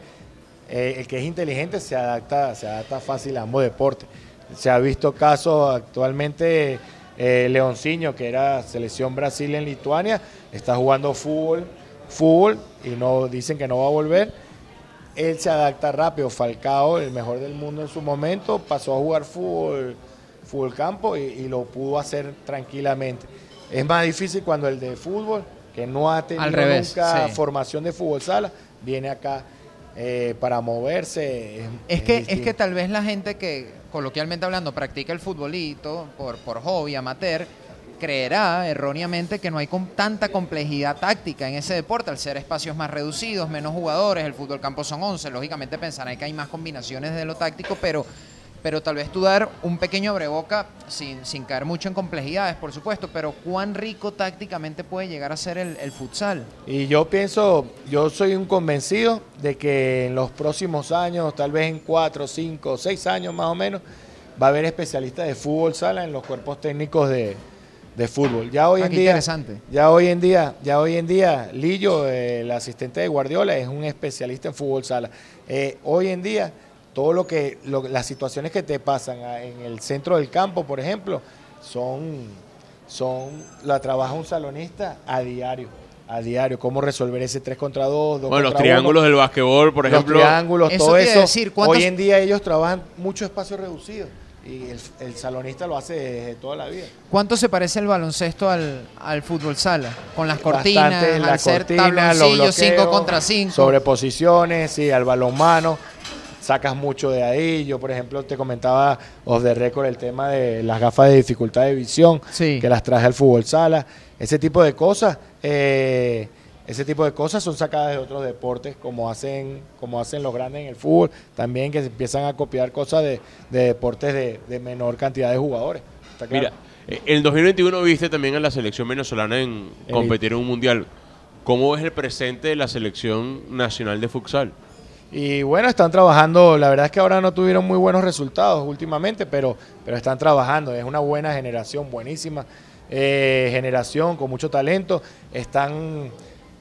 eh, el que es inteligente se adapta, se adapta fácil a ambos deportes. Se ha visto casos actualmente, eh, que era selección Brasil en Lituania, está jugando fútbol, fútbol y no dicen que no va a volver él se adapta rápido. Falcao, el mejor del mundo en su momento, pasó a jugar fútbol, fútbol campo y, y lo pudo hacer tranquilamente. Es más difícil cuando el de fútbol, que no ha tenido revés, nunca sí. formación de fútbol sala, viene acá eh, para moverse. Es, que, es que tal vez la gente que, coloquialmente hablando, practica el futbolito por, por hobby, amateur, creerá erróneamente que no hay tanta complejidad táctica en ese deporte, al ser espacios más reducidos, menos jugadores, el fútbol campo son 11, lógicamente pensará que hay más combinaciones de lo táctico, pero pero tal vez tú dar un pequeño abreboca sin, sin caer mucho en complejidades, por supuesto, pero cuán rico tácticamente puede llegar a ser el, futsal. Y yo pienso, yo soy un convencido de que en los próximos años, tal vez en cuatro, cinco, seis años más o menos, va a haber especialistas de fútbol sala en los cuerpos técnicos de, fútbol. Ya hoy ah, en día, interesante. ya hoy en día, ya hoy en día, Lillo, el asistente de Guardiola, es un especialista en fútbol sala. Eh, hoy en día todo lo que las situaciones que te pasan en el centro del campo, por ejemplo, son son la trabaja un salonista a diario a diario, cómo resolver ese 3 contra 2, Bueno, los triángulos del básquetbol, por ejemplo. Los triángulos, todo eso. hoy en día ellos trabajan mucho espacio reducido y el, salonista lo hace desde toda la vida. ¿Cuánto se parece el baloncesto al, al fútbol sala? Con las cortinas, Bastante, la cortina, los 5 contra 5. Sobre posiciones, sí, al balonmano sacas mucho de ahí. Yo, por ejemplo, te comentaba off the record el tema de las gafas de dificultad de visión, que las traje al fútbol sala. Ese tipo de cosas, eh, ese tipo de cosas son sacadas de otros deportes, como hacen, como hacen los grandes en el fútbol, también que se empiezan a copiar cosas de, deportes de, menor cantidad de jugadores. Mira, eh, el 2021 viste también a la selección venezolana en competir en un mundial. ¿Cómo es el presente de la selección nacional de futsal? Y bueno, están trabajando, la verdad es que ahora no tuvieron muy buenos resultados últimamente, pero, pero están trabajando, es una buena generación, buenísima eh, generación, con mucho talento. Están,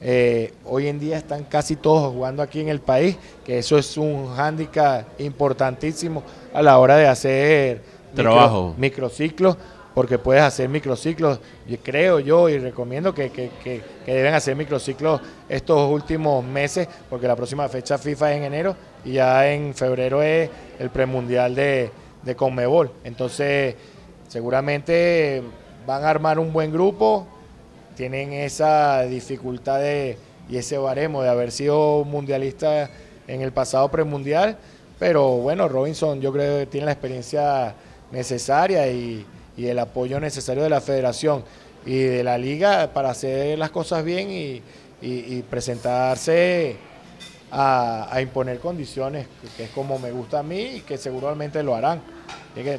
eh, hoy en día están casi todos jugando aquí en el país, que eso es un hándicap importantísimo a la hora de hacer trabajo, microciclos porque puedes hacer microciclos, y creo yo y recomiendo que, que, deben hacer microciclos estos últimos meses, porque la próxima fecha FIFA es en enero y ya en febrero es el premundial de, de Conmebol. Entonces, seguramente van a armar un buen grupo, tienen esa dificultad de, y ese baremo de haber sido mundialista en el pasado premundial, pero bueno, Robinson yo creo que tiene la experiencia necesaria y y el apoyo necesario de la federación y de la liga para hacer las cosas bien y, presentarse a, imponer condiciones, que es como me gusta a mí y que seguramente lo harán.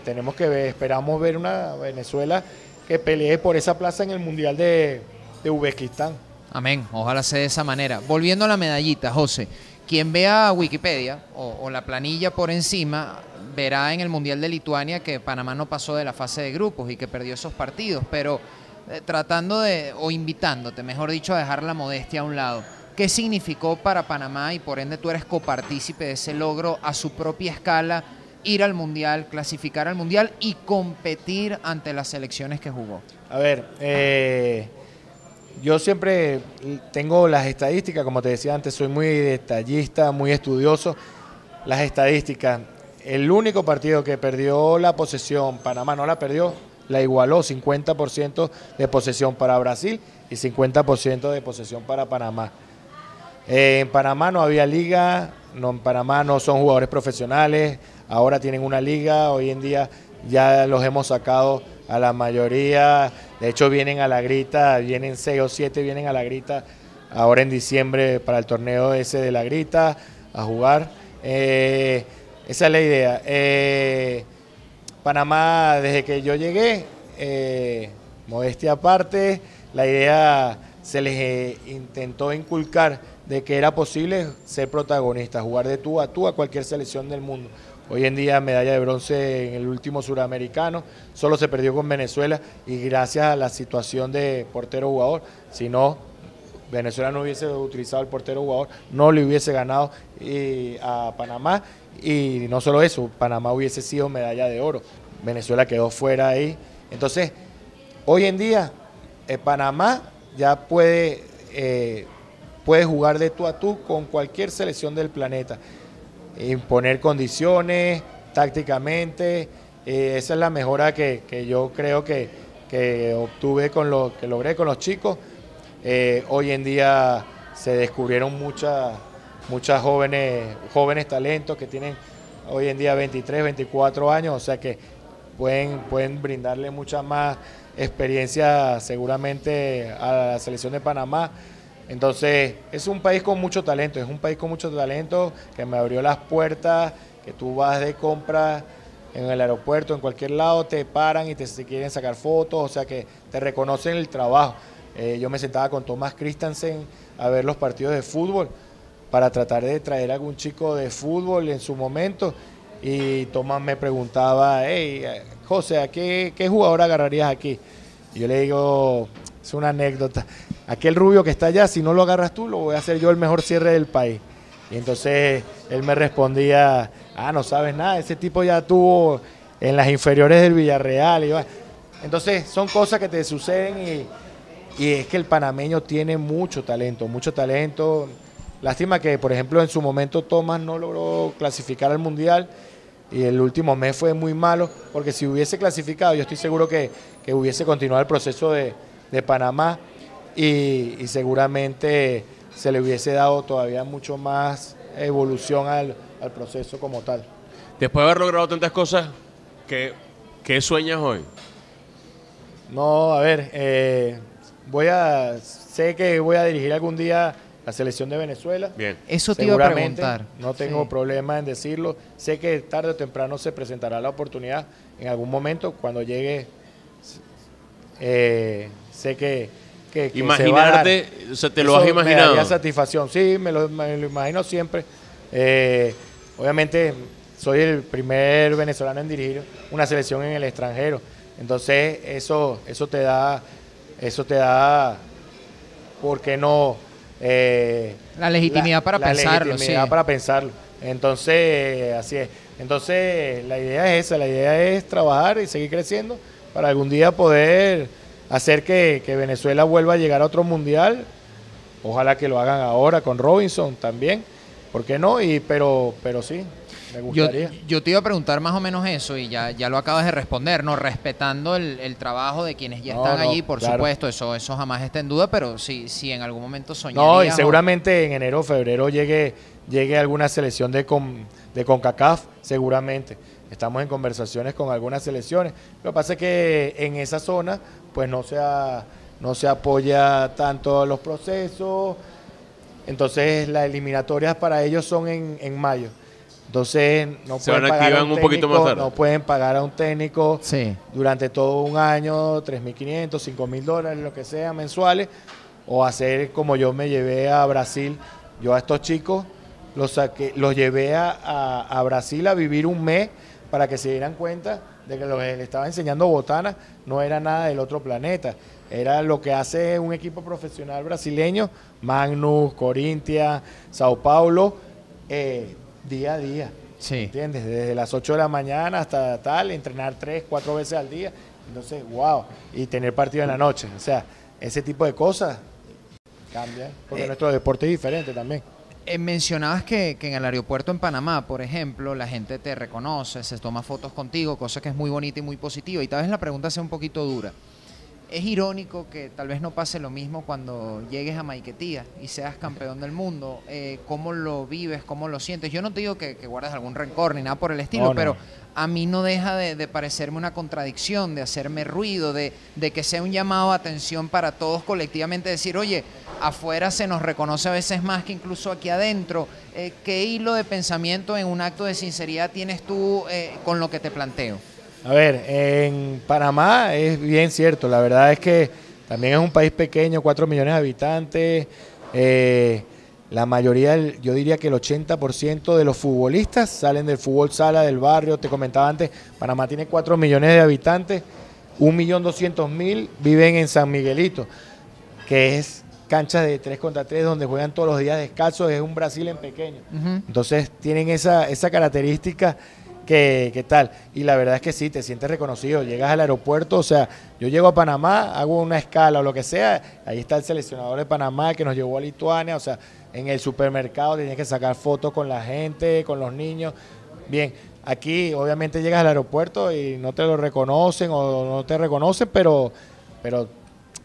tenemos que ver, esperamos ver una Venezuela que pelee por esa plaza en el Mundial de, de Uzbekistán. Amén, ojalá sea de esa manera. Volviendo a la medallita, José, quien vea Wikipedia o, la planilla por encima verá en el Mundial de Lituania que Panamá no pasó de la fase de grupos y que perdió esos partidos, pero eh, tratando de, o invitándote, mejor dicho, a dejar la modestia a un lado. ¿Qué significó para Panamá y por ende tú eres copartícipe de ese logro a su propia escala, ir al Mundial, clasificar al Mundial y competir ante las selecciones que jugó? A ver, eh, yo siempre tengo las estadísticas, como te decía antes, soy muy detallista, muy estudioso. Las estadísticas, el único partido que perdió la posesión, Panamá no la perdió, la igualó 50% de posesión para Brasil y 50% de posesión para Panamá. en Panamá no había liga, no, en Panamá no son jugadores profesionales, ahora tienen una liga, hoy en día ya los hemos sacado a la mayoría, de hecho vienen a la grita, vienen seis o siete, vienen a la grita ahora en diciembre para el torneo ese de la grita a jugar. Eh, esa es la idea. Eh, Panamá, desde que yo llegué, eh, modestia aparte, la idea se les intentó inculcar de que era posible ser protagonista, jugar de tú a tú a cualquier selección del mundo. Hoy en día medalla de bronce en el último suramericano, solo se perdió con Venezuela y gracias a la situación de portero jugador, si no, Venezuela no hubiese utilizado el portero jugador, no le hubiese ganado a Panamá. Y no solo eso, Panamá hubiese sido medalla de oro, Venezuela quedó fuera ahí. Entonces, hoy en día eh, Panamá ya puede, eh, puede jugar de tú a tú con cualquier selección del planeta imponer condiciones tácticamente. Eh, esa es la mejora que, yo creo que, obtuve con lo que logré con los chicos. Eh, hoy en día se descubrieron muchas muchas jóvenes, jóvenes talentos que tienen hoy en día 23, 24 años, o sea que pueden, pueden brindarle mucha más experiencia seguramente a la selección de Panamá. Entonces, es un país con mucho talento, es un país con mucho talento que me abrió las puertas, que tú vas de compras en el aeropuerto, en cualquier lado, te paran y te, quieren sacar fotos, o sea que te reconocen el trabajo. Eh, yo me sentaba con Tomás Christensen a ver los partidos de fútbol para tratar de traer a algún chico de fútbol en su momento y Tomás me preguntaba, hey, José, ¿a qué, qué jugador agarrarías aquí? Y yo le digo, es una anécdota, aquel rubio que está allá, si no lo agarras tú, lo voy a hacer yo el mejor cierre del país. Y entonces él me respondía, ah, no sabes nada, ese tipo ya tuvo en las inferiores del Villarreal. Y entonces son cosas que te suceden y, y es que el panameño tiene mucho talento, mucho talento. Lástima que, por ejemplo, en su momento Tomás no logró clasificar al Mundial y el último mes fue muy malo, porque si hubiese clasificado, yo estoy seguro que, hubiese continuado el proceso de, Panamá y, seguramente se le hubiese dado todavía mucho más evolución al, proceso como tal. Después de haber logrado tantas cosas, ¿qué, qué sueñas hoy? No, a ver, eh, voy a, sé que voy a dirigir algún día la selección de Venezuela. Bien. Eso te iba a preguntar. No tengo problema en decirlo. Sé que tarde o temprano se presentará la oportunidad en algún momento cuando llegue. Eh, sé que, que, Imaginarte, o sea, te lo has imaginado. Me satisfacción, sí, me lo, imagino siempre. Eh, obviamente, soy el primer venezolano en dirigir una selección en el extranjero. Entonces, eso, eso te da, eso te da, ¿por qué no? Eh, la legitimidad para pensarlo. legitimidad para pensarlo. Entonces, así es. Entonces, la idea es esa, la idea es trabajar y seguir creciendo para algún día poder hacer que, Venezuela vuelva a llegar a otro mundial. Ojalá que lo hagan ahora con Robinson también. ¿Por qué no? Y, pero, pero sí, yo, te iba a preguntar más o menos eso y ya, ya lo acabas de responder, ¿no? Respetando el, trabajo de quienes ya están allí, por supuesto, eso, eso jamás está en duda, pero si, si en algún momento soñarías... No, y seguramente en enero o febrero llegue, llegue alguna selección de, de CONCACAF, seguramente. Estamos en conversaciones con algunas selecciones. Lo que pasa es que en esa zona, pues no se, no se apoya tanto los procesos, entonces las eliminatorias para ellos son en, en mayo. Entonces no pueden pagar a un, técnico, no pueden pagar a un técnico durante todo un año 3.500, 5.000 dólares, lo que sea, mensuales, o hacer como yo me llevé a Brasil. Yo a estos chicos los, saqué, los llevé a, a, Brasil a vivir un mes para que se dieran cuenta de que lo que les estaba enseñando Botana no era nada del otro planeta. Era lo que hace un equipo profesional brasileño, Magnus, Corintia, Sao Paulo. Eh, día a día. Sí. ¿Entiendes? Desde las 8 de la mañana hasta tal, entrenar 3, 4 veces al día. Entonces, wow. Y tener partido en la noche. O sea, ese tipo de cosas cambian. Porque eh, nuestro deporte es diferente también. Eh, mencionabas que, que, en el aeropuerto en Panamá, por ejemplo, la gente te reconoce, se toma fotos contigo, cosa que es muy bonita y muy positiva. Y tal vez la pregunta sea un poquito dura es irónico que tal vez no pase lo mismo cuando llegues a Maiquetía y seas campeón del mundo. Eh, ¿Cómo lo vives? ¿Cómo lo sientes? Yo no te digo que, guardes algún rencor ni nada por el estilo, pero a mí no deja de, parecerme una contradicción, de hacerme ruido, de, que sea un llamado a atención para todos colectivamente, decir, oye, afuera se nos reconoce a veces más que incluso aquí adentro. Eh, ¿Qué hilo de pensamiento en un acto de sinceridad tienes tú eh, con lo que te planteo? A ver, en Panamá es bien cierto, la verdad es que también es un país pequeño, 4 millones de habitantes. Eh, la mayoría, yo diría que el 80% de los futbolistas salen del fútbol sala del barrio. Te comentaba antes, Panamá tiene 4 millones de habitantes, 1.200.000 viven en San Miguelito, que es cancha de 3 contra 3 donde juegan todos los días descalzos, es un Brasil en pequeño. Entonces tienen esa, esa característica ¿Qué, tal? Y la verdad es que sí, te sientes reconocido. Llegas al aeropuerto, o sea, yo llego a Panamá, hago una escala o lo que sea, ahí está el seleccionador de Panamá que nos llevó a Lituania, o sea, en el supermercado tienes que sacar fotos con la gente, con los niños. Bien, aquí obviamente llegas al aeropuerto y no te lo reconocen o no te reconocen, pero, pero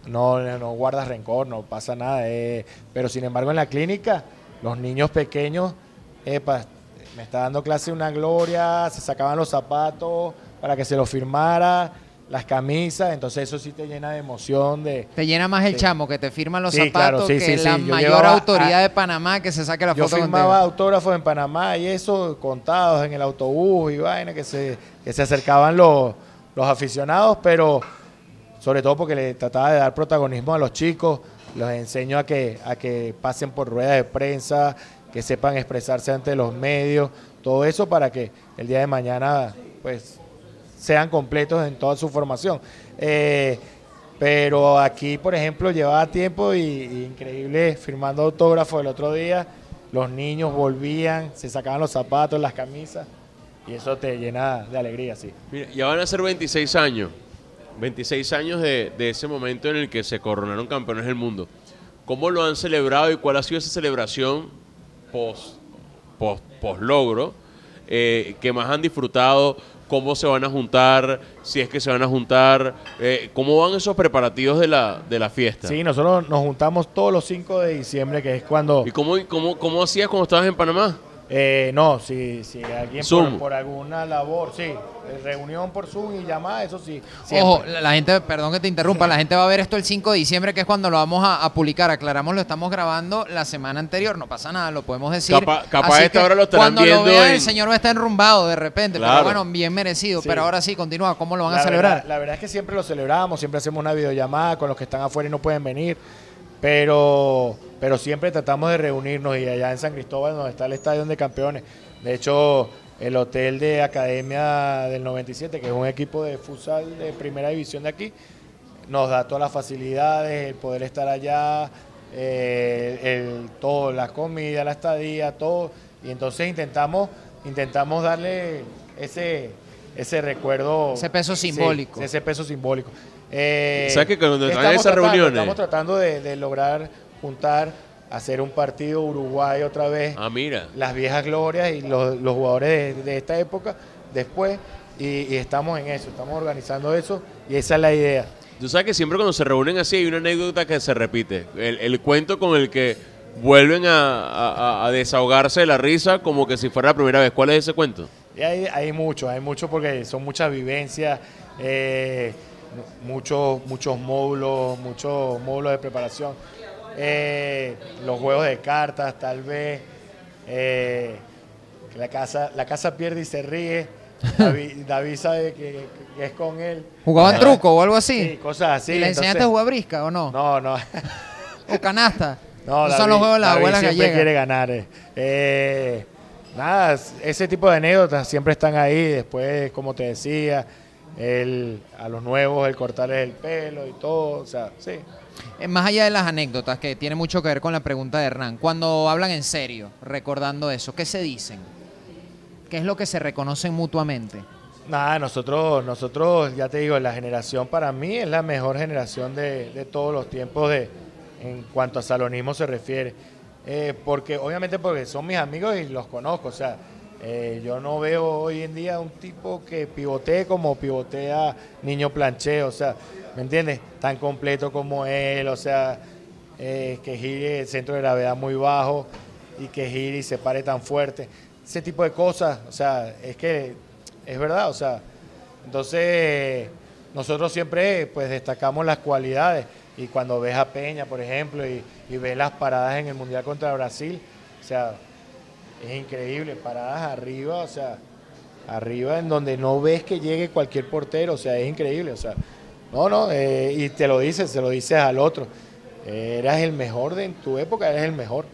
no, no guardas rencor, no pasa nada. Eh. pero sin embargo en la clínica los niños pequeños, epa, me está dando clase una gloria, se sacaban los zapatos para que se los firmara, las camisas, entonces eso sí te llena de emoción, de... Te llena más el chamo que te firman los Sí, claro, zapatos sí, que sí, la. Yo mayor autoridad a- de Panamá que se saque la Yo foto firmaba contigo. autógrafos en Panamá y eso contados en el autobús y vaina que se, que se acercaban los, los aficionados, pero sobre todo porque le trataba de dar protagonismo a los chicos, los enseño a que, a que pasen por ruedas de prensa, que sepan expresarse ante los medios, todo eso para que el día de mañana pues sean completos en toda su formación. Eh, pero aquí, por ejemplo, llevaba tiempo y, increíble firmando autógrafos el otro día. Los niños volvían, se sacaban los zapatos, las camisas y eso te llena de alegría, sí. Mira, ya van a ser 26 años. 26 años de ese momento en el que se coronaron campeones del mundo. ¿Cómo lo han celebrado y cuál ha sido esa celebración post, post, post logro eh, que más han disfrutado? ¿Cómo se van a juntar? Si es que se van a juntar. eh, ¿Cómo van esos preparativos de la, de la fiesta? Sí, nosotros nos juntamos todos los 5 de diciembre, que es cuando... ¿Y cómo, cómo, cómo hacías cuando estabas en Panamá? Eh, no, si, si alguien Zoom. por, por alguna labor, sí, eh, reunión por Zoom y llamada, eso sí. siempre. Ojo, la, la gente, perdón que te interrumpa, la gente va a ver esto el 5 de diciembre, que es cuando lo vamos a, a publicar. Aclaramos, lo estamos grabando la semana anterior, no pasa nada, lo podemos decir. Capa- capaz Así a esta que hora lo estarán cuando viendo lo vean, en- el señor va a estar enrumbado de repente, Claro. pero bueno, bien merecido. Sí. Pero ahora sí, continúa, ¿cómo lo van a celebrar? verdad- la verdad es que siempre lo celebramos, siempre hacemos una videollamada con los que están afuera y no pueden venir, pero, pero siempre tratamos de reunirnos y allá en San Cristóbal, donde está el Estadio de Campeones. De hecho, el hotel de Academia del 97, que es un equipo de futsal de primera división de aquí, nos da todas las facilidades, el poder estar allá, eh, el, todo, la comida, la estadía, todo. Y entonces intentamos, intentamos darle ese, ese recuerdo. Ese peso sí, simbólico. ese peso simbólico. Eh, ¿Sabes que cuando ¿qué están esas tratando? reuniones? Estamos tratando de, de lograr juntar, hacer un partido Uruguay otra vez Ah, mira. las viejas glorias y los, los jugadores de, de esta época después y, y estamos en eso, estamos organizando eso y esa es la idea. Tú sabes que siempre cuando se reúnen así hay una anécdota que se repite. El, el cuento con el que vuelven a, a- a desahogarse de la risa como que si fuera la primera vez. ¿Cuál es ese cuento? Y hay, hay mucho, hay mucho porque son muchas vivencias, eh, muchos, muchos módulos, muchos módulos de preparación. Eh, los juegos de cartas, tal vez. eh, que la casa, la casa pierde y se ríe. David, David sabe que, que es con él. ¿Jugaban truco o algo así? Sí, cosas así. ¿Y le entonces- enseñaste a jugar brisca o no? No, no. ¿O canasta? No, David- son los juegos de las abuelas siempre gallegas. quiere ganar. eh. Eh, nada, ese tipo de anécdotas siempre están ahí. Después, como te decía, el, a los nuevos el cortarles el pelo y todo. O sea, sí. Eh, Más allá de las anécdotas, que tiene mucho que ver con la pregunta de Hernán, cuando hablan en serio, recordando eso, ¿qué se dicen? ¿Qué es lo que se reconocen mutuamente? Nada, nosotros, nosotros, ya te digo, la generación para mí es la mejor generación de, de todos los tiempos de, en cuanto a salonismo se refiere. Eh, porque, obviamente, porque son mis amigos y los conozco. O sea, eh, yo no veo hoy en día un tipo que pivotee como pivotea Niño Planché. O sea, ¿me entiendes? Tan completo como él. O sea, eh, que gire el centro de gravedad muy bajo y que gire y se pare tan fuerte. Ese tipo de cosas, o sea, es que es verdad, o sea, entonces nosotros siempre pues destacamos las cualidades y cuando ves a Peña, por ejemplo, y, y ves las paradas en el Mundial contra Brasil, o sea, es increíble, paradas arriba, o sea, arriba en donde no ves que llegue cualquier portero, o sea, es increíble, o sea, no, no, eh, y te lo dices, se lo dices al otro, eras el mejor de en tu época, eres el mejor.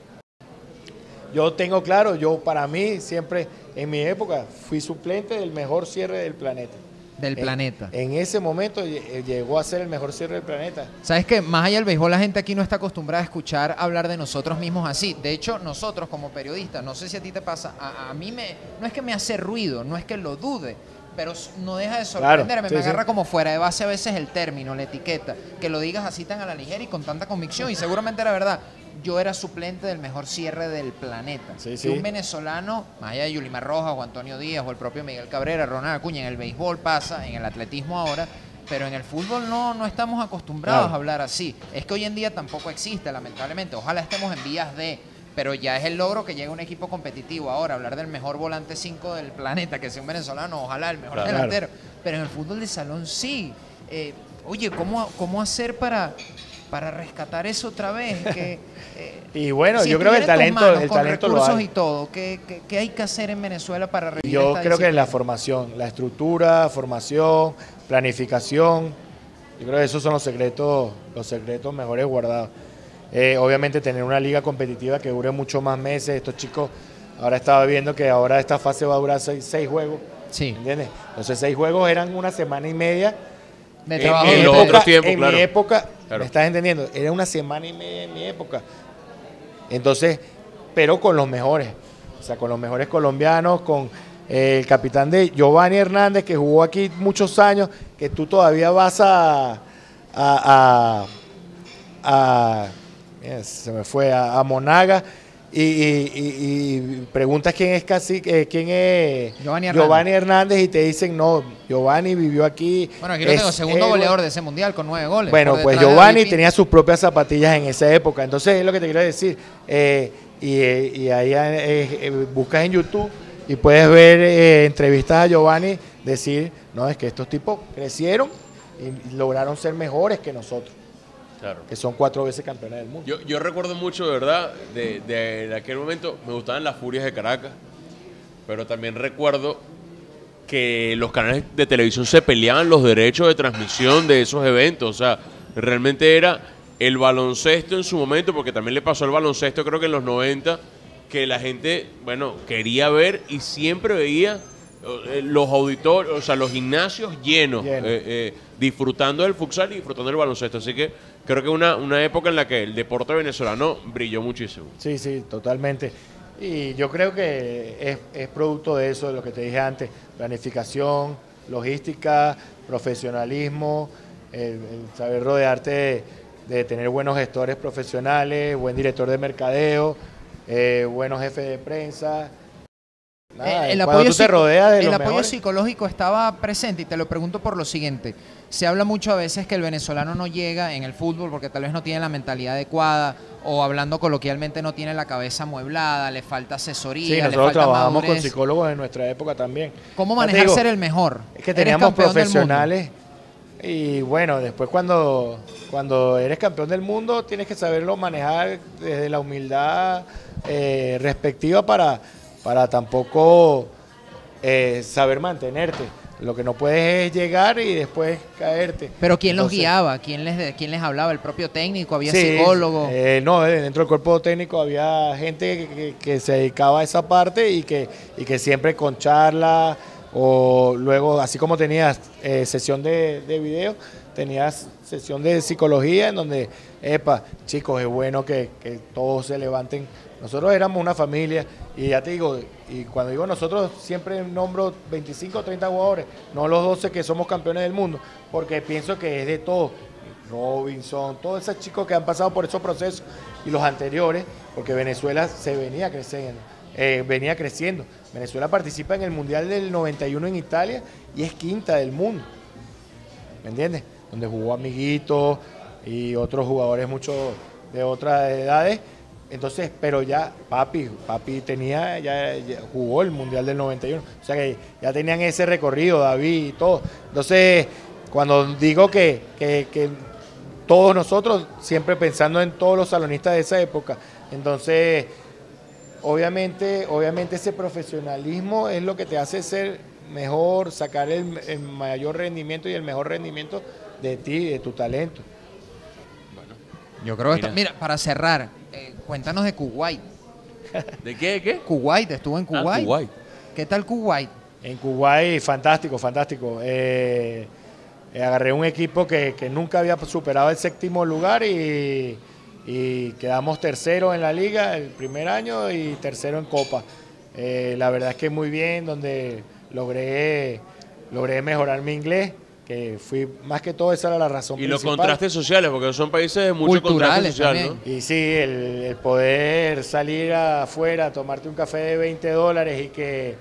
Yo tengo claro, yo para mí siempre, en mi época, fui suplente del mejor cierre del planeta. Del En- planeta. En ese momento lle- llegó a ser el mejor cierre del planeta. ¿Sabes que Más allá del béisbol, la gente aquí no está acostumbrada a escuchar hablar de nosotros mismos así. De hecho, nosotros como periodistas, no sé si a ti te pasa, a, a mí me, no es que me hace ruido, no es que lo dude, pero no deja de sorprenderme. sí, me sí. agarra como fuera de base a veces el término, la etiqueta, que lo digas así tan a la ligera y con tanta convicción, y seguramente era verdad. Yo era suplente del mejor cierre del planeta. Sí, un venezolano, más allá de Yulimar Rojas o Antonio Díaz o el propio Miguel Cabrera, Ronald Acuña, en el béisbol pasa, en el atletismo ahora, pero en el fútbol no, no estamos acostumbrados Claro. a hablar así. Es que hoy en día tampoco existe, lamentablemente. Ojalá estemos en vías de, pero ya es el logro que llega un equipo competitivo. Ahora, hablar del mejor volante 5 del planeta, que sea un venezolano, ojalá el mejor Claro. delantero, pero en el fútbol de salón sí. Eh, oye, ¿cómo, ¿cómo hacer para, para rescatar eso otra vez? Que, eh, Y bueno, si yo creo que el talento, manos, el con talento lo recursos hay. y todo, ¿qué, qué, qué hay que hacer en Venezuela para revivir Yo esta creo que la disciplina? formación, la estructura, formación, planificación, yo creo que esos son los secretos, los secretos mejores guardados. Eh, obviamente tener una liga competitiva que dure mucho más meses. Estos chicos, ahora estaba viendo que ahora esta fase va a durar seis, seis juegos. Sí, ¿Entiendes? Entonces seis juegos eran una semana y media. De En- trabajo en de los todo. otros tiempos, en claro. mi época, Claro. ¿me estás entendiendo? Era una semana y media en mi época. Entonces, pero con los mejores. O sea, con los mejores colombianos, con eh, el capitán de Giovanni Hernández, que jugó aquí muchos años, que tú todavía vas a. a, a, a- se me fue, a, a Monaga. Y, y- preguntas quién es casi quién es Giovanni Hernández. Giovanni Hernández y te dicen no Giovanni vivió aquí Bueno, aquí lo tengo, segundo héroe". goleador de ese mundial con nueve goles. Bueno, pues Giovanni tenía sus propias zapatillas en esa época. Entonces, es lo que te quiero decir. Eh, y, eh, y ahí eh, eh, buscas en YouTube y puedes ver eh, entrevistas a Giovanni decir, no, es que estos tipos crecieron y lograron ser mejores que nosotros, Claro. que son cuatro veces campeones del mundo. Yo, yo recuerdo mucho, de verdad, de, de aquel momento, me gustaban las furias de Caracas, pero también recuerdo que los canales de televisión se peleaban los derechos de transmisión de esos eventos. O sea, realmente era el baloncesto en su momento, porque también le pasó al baloncesto, creo que en los 90, que la gente, bueno, quería ver y siempre veía los auditorios, o sea, los gimnasios llenos, eh, eh, disfrutando del futsal y disfrutando del baloncesto. Así que creo que una, una época en la que el deporte venezolano brilló muchísimo. Sí, sí, totalmente. Y yo creo que es, es producto de eso, de lo que te dije antes, planificación, logística, profesionalismo, el, el saber rodearte de, de tener buenos gestores profesionales, buen director de mercadeo, eh, buenos jefes de prensa. Nada, Eh, el apoyo, tú te rodeas de el apoyo mejores- psicológico estaba presente y te lo pregunto por lo siguiente. Se habla mucho a veces que el venezolano no llega en el fútbol porque tal vez no tiene la mentalidad adecuada o hablando coloquialmente no tiene la cabeza amueblada, le falta asesoría, Sí, le nosotros falta trabajamos con madurez. psicólogos en nuestra época también. ¿Cómo manejar digo, ser el mejor? Es que teníamos profesionales y bueno, después cuando, cuando eres campeón del mundo tienes que saberlo manejar desde la humildad eh, respectiva para, para tampoco eh, saber mantenerte. Lo que no puedes es llegar y después caerte. Pero ¿quién los guiaba? ¿Quién les, quién les hablaba? ¿El propio técnico? ¿Había sí, psicólogo? eh, no, dentro del cuerpo técnico había gente que, que- que se dedicaba a esa parte y que, y que siempre con charla o luego, así como tenías eh, sesión de, de video, tenías sesión de psicología en donde, epa, chicos, es bueno que, que todos se levanten. Nosotros éramos una familia y ya te digo, y cuando digo nosotros siempre nombro 25 o 30 jugadores, no los 12 que somos campeones del mundo, porque pienso que es de todos. Robinson, todos esos chicos que han pasado por esos procesos y los anteriores, porque Venezuela se venía creciendo, eh, venía creciendo. Venezuela participa en el Mundial del 91 en Italia y es quinta del mundo. ¿Me entiendes? Donde jugó Amiguito y otros jugadores muchos de otras edades. Entonces, pero ya papi, papi tenía, ya, ya jugó el Mundial del 91. O sea que ya tenían ese recorrido, David y todo. Entonces, cuando digo que, que, que todos nosotros, siempre pensando en todos los salonistas de esa época, entonces, obviamente, obviamente ese profesionalismo es lo que te hace ser mejor, sacar el, el mayor rendimiento y el mejor rendimiento de ti, de tu talento. Yo creo que Mira. está- mira, para cerrar, eh, cuéntanos de Kuwait. ¿De qué? ¿De qué? Kuwait, estuvo en Ah, Kuwait. ¿Qué tal Kuwait? En Kuwait, fantástico, fantástico. Eh, eh, agarré un equipo que, que nunca había superado el séptimo lugar y, y quedamos tercero en la liga el primer año y tercero en Copa. Eh, la verdad es que muy bien, donde logré, logré mejorar mi inglés, que fui más que todo esa era la razón Y los contrastes sociales, porque son países de mucho contraste Culturales social. ¿no? Y sí, el, el poder salir afuera, tomarte un café de 20 dólares y que,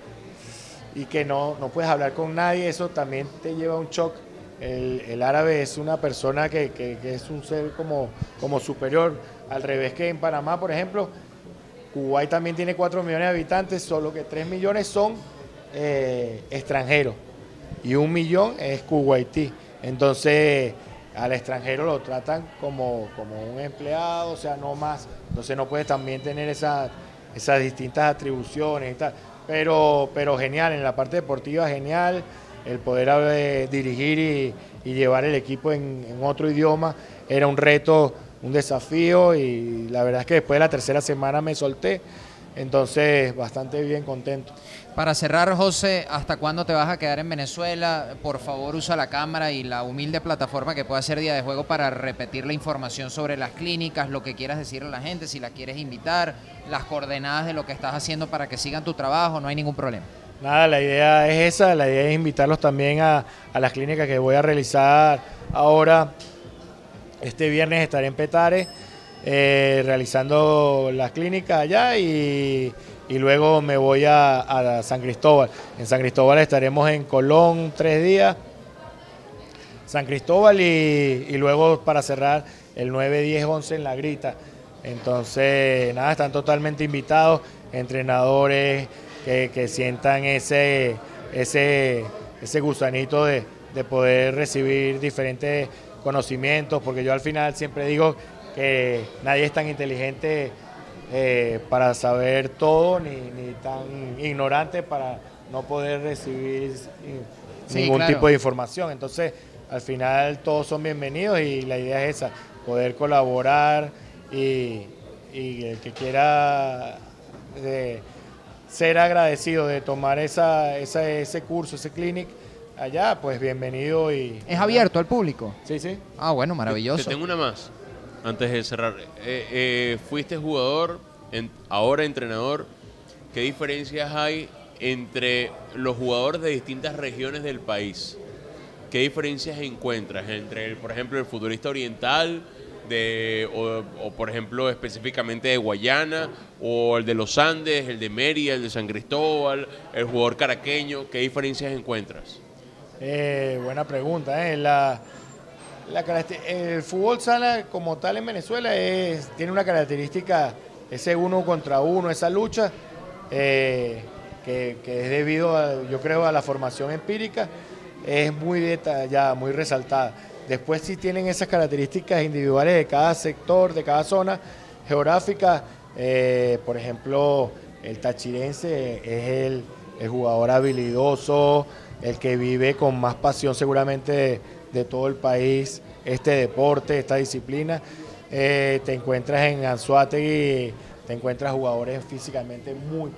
y que no, no puedes hablar con nadie, eso también te lleva a un shock. El, el árabe es una persona que, que- que es un ser como, como superior, al revés que en Panamá, por ejemplo, Kuwait también tiene 4 millones de habitantes, solo que 3 millones son eh, extranjeros y un millón es kuwaití. Entonces, al extranjero lo tratan como, como un empleado, o sea, no más. Entonces no puede también tener esas, esas distintas atribuciones y tal. Pero, pero genial, en la parte deportiva genial, el poder eh, dirigir y, llevar el equipo en otro idioma era un reto, un desafío y la verdad es que después de la tercera semana me solté, entonces bastante bien contento. Para cerrar, José, ¿hasta cuándo te vas a quedar en Venezuela? Por favor, usa la cámara y la humilde plataforma que pueda ser Día de Juego para repetir la información sobre las clínicas, lo que quieras decirle a la gente, si la quieres invitar, las coordenadas de lo que estás haciendo para que sigan tu trabajo, no hay ningún problema. Nada, la idea es esa, la idea es invitarlos también a, las clínicas que voy a realizar ahora. Este viernes estaré en Petare eh, realizando las clínicas allá y y luego me voy a, San Cristóbal. En San Cristóbal estaremos en Colón tres días, San Cristóbal y, y luego para cerrar el 9, 10, 11 en La Grita. Entonces, nada, están totalmente invitados, entrenadores que, que sientan ese, ese, ese gusanito de, de poder recibir diferentes conocimientos, porque yo al final siempre digo que nadie es tan inteligente eh, para saber todo ni, ni, tan ignorante para no poder recibir sí, ningún claro. tipo de información. Entonces, al final todos son bienvenidos y la idea es esa, poder colaborar y, y el que quiera de ser agradecido de tomar esa, esa, ese curso, ese clinic allá, pues bienvenido y... ¿Es abierto al público? Sí, sí. Ah, bueno, maravilloso. Te tengo una más antes de cerrar. Eh, eh, fuiste jugador, en, ahora entrenador. ¿Qué diferencias hay entre los jugadores de distintas regiones del país? ¿Qué diferencias encuentras entre, el, por ejemplo, el futbolista oriental de, o, o, por ejemplo, específicamente de Guayana, o el de los Andes, el de Mérida, el de San Cristóbal, el jugador caraqueño? ¿Qué diferencias encuentras? Eh, buena pregunta. ¿eh? La, el fútbol sala como tal en Venezuela tiene una característica, ese uno contra uno, esa lucha, eh, que, es debido, a, yo creo, a la formación empírica, es muy detallada, muy resaltada. Después sí tienen esas características individuales de cada sector, de cada zona geográfica. Eh, por ejemplo, el tachirense es el, jugador habilidoso, el que vive con más pasión seguramente de, todo el país este deporte, esta disciplina. Eh, te encuentras en Anzuategui, te encuentras jugadores físicamente muy,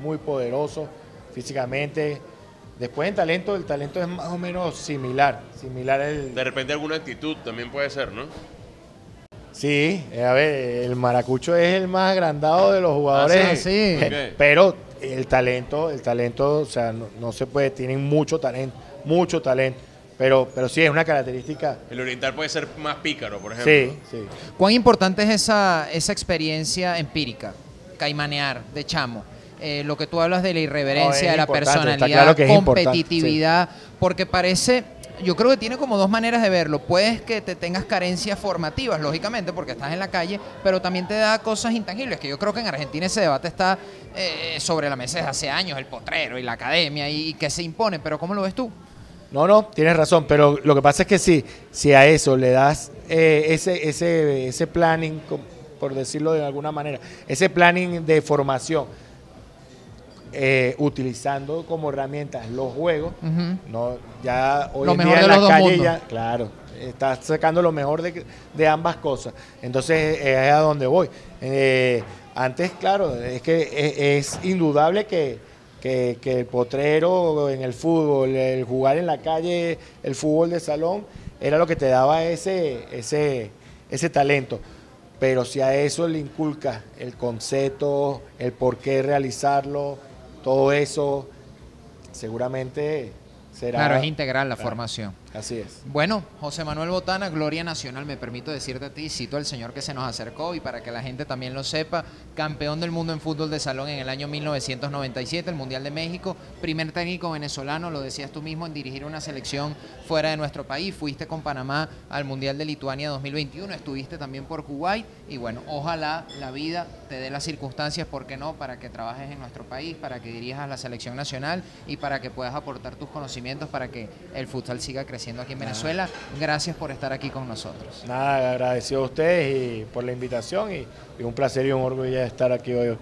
muy poderosos, físicamente. Después en talento, el talento es más o menos similar, similar el... De repente alguna actitud también puede ser, ¿no? Sí, eh, a ver, el maracucho es el más agrandado de los jugadores, ah, sí, sí. Okay. pero el talento, el talento, o sea, no, no se puede, tienen mucho talento, mucho talento. Pero, pero sí, es una característica. El oriental puede ser más pícaro, por ejemplo. Sí, sí. ¿Cuán importante es esa, esa experiencia empírica, caimanear, de chamo? Eh, lo que tú hablas de la irreverencia, no, de la personalidad, claro que competitividad, sí. porque parece, yo creo que tiene como dos maneras de verlo. Puedes que te tengas carencias formativas, lógicamente, porque estás en la calle, pero también te da cosas intangibles, que yo creo que en Argentina ese debate está eh, sobre la mesa desde hace años, el potrero y la academia, y, y que se impone, pero ¿cómo lo ves tú? No, no, tienes razón, pero lo que pasa es que si, si a eso le das eh, ese, ese, ese planning, por decirlo de alguna manera, ese planning de formación, eh, utilizando como herramientas los juegos, uh -huh. no, ya hoy lo en día en la calle ya, claro, estás sacando lo mejor de, de ambas cosas. Entonces es a donde voy. Eh, antes, claro, es que es, es indudable que que, el potrero en el fútbol, el jugar en la calle, el fútbol de salón, era lo que te daba ese, ese, ese talento. Pero si a eso le inculcas el concepto, el por qué realizarlo, todo eso, seguramente será... Claro, es integral la formación. Así es. Bueno, José Manuel Botana, Gloria Nacional, me permito decirte a ti, cito al señor que se nos acercó y para que la gente también lo sepa, campeón del mundo en fútbol de salón en el año 1997, el Mundial de México, primer técnico venezolano, lo decías tú mismo, en dirigir una selección fuera de nuestro país, fuiste con Panamá al Mundial de Lituania 2021, estuviste también por Kuwait y bueno, ojalá la vida te dé las circunstancias, ¿por qué no?, para que trabajes en nuestro país, para que dirijas la selección nacional y para que puedas aportar tus conocimientos para que el futsal siga creciendo aquí en Venezuela. Gracias por estar aquí con nosotros. Nada, agradecido a ustedes y por la invitación y, y un placer y un orgullo estar aquí hoy.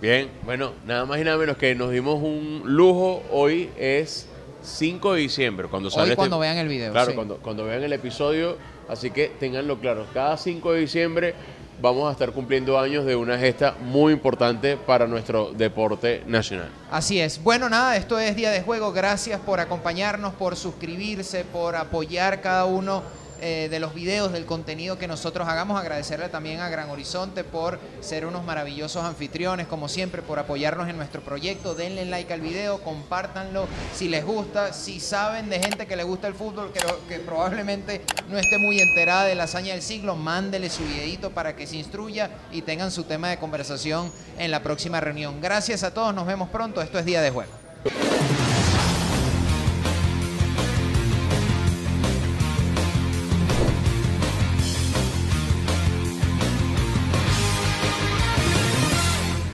Bien, bueno, nada más y nada menos que nos dimos un lujo. Hoy es 5 de diciembre, cuando sale Hoy este- cuando vean el video. Claro, sí. cuando, cuando vean el episodio, así que tenganlo claro. Cada 5 de diciembre vamos a estar cumpliendo años de una gesta muy importante para nuestro deporte nacional. Así es. Bueno, nada, esto es Día de Juego. Gracias por acompañarnos, por suscribirse, por apoyar cada uno eh, de los videos, del contenido que nosotros hagamos. Agradecerle también a Gran Horizonte por ser unos maravillosos anfitriones, como siempre, por apoyarnos en nuestro proyecto. Denle like al video, compártanlo si les gusta. Si saben de gente que le gusta el fútbol, que, que probablemente no esté muy enterada de la hazaña del siglo, mándele su videito para que se instruya y tengan su tema de conversación en la próxima reunión. Gracias a todos, nos vemos pronto. Esto es Día de Juego.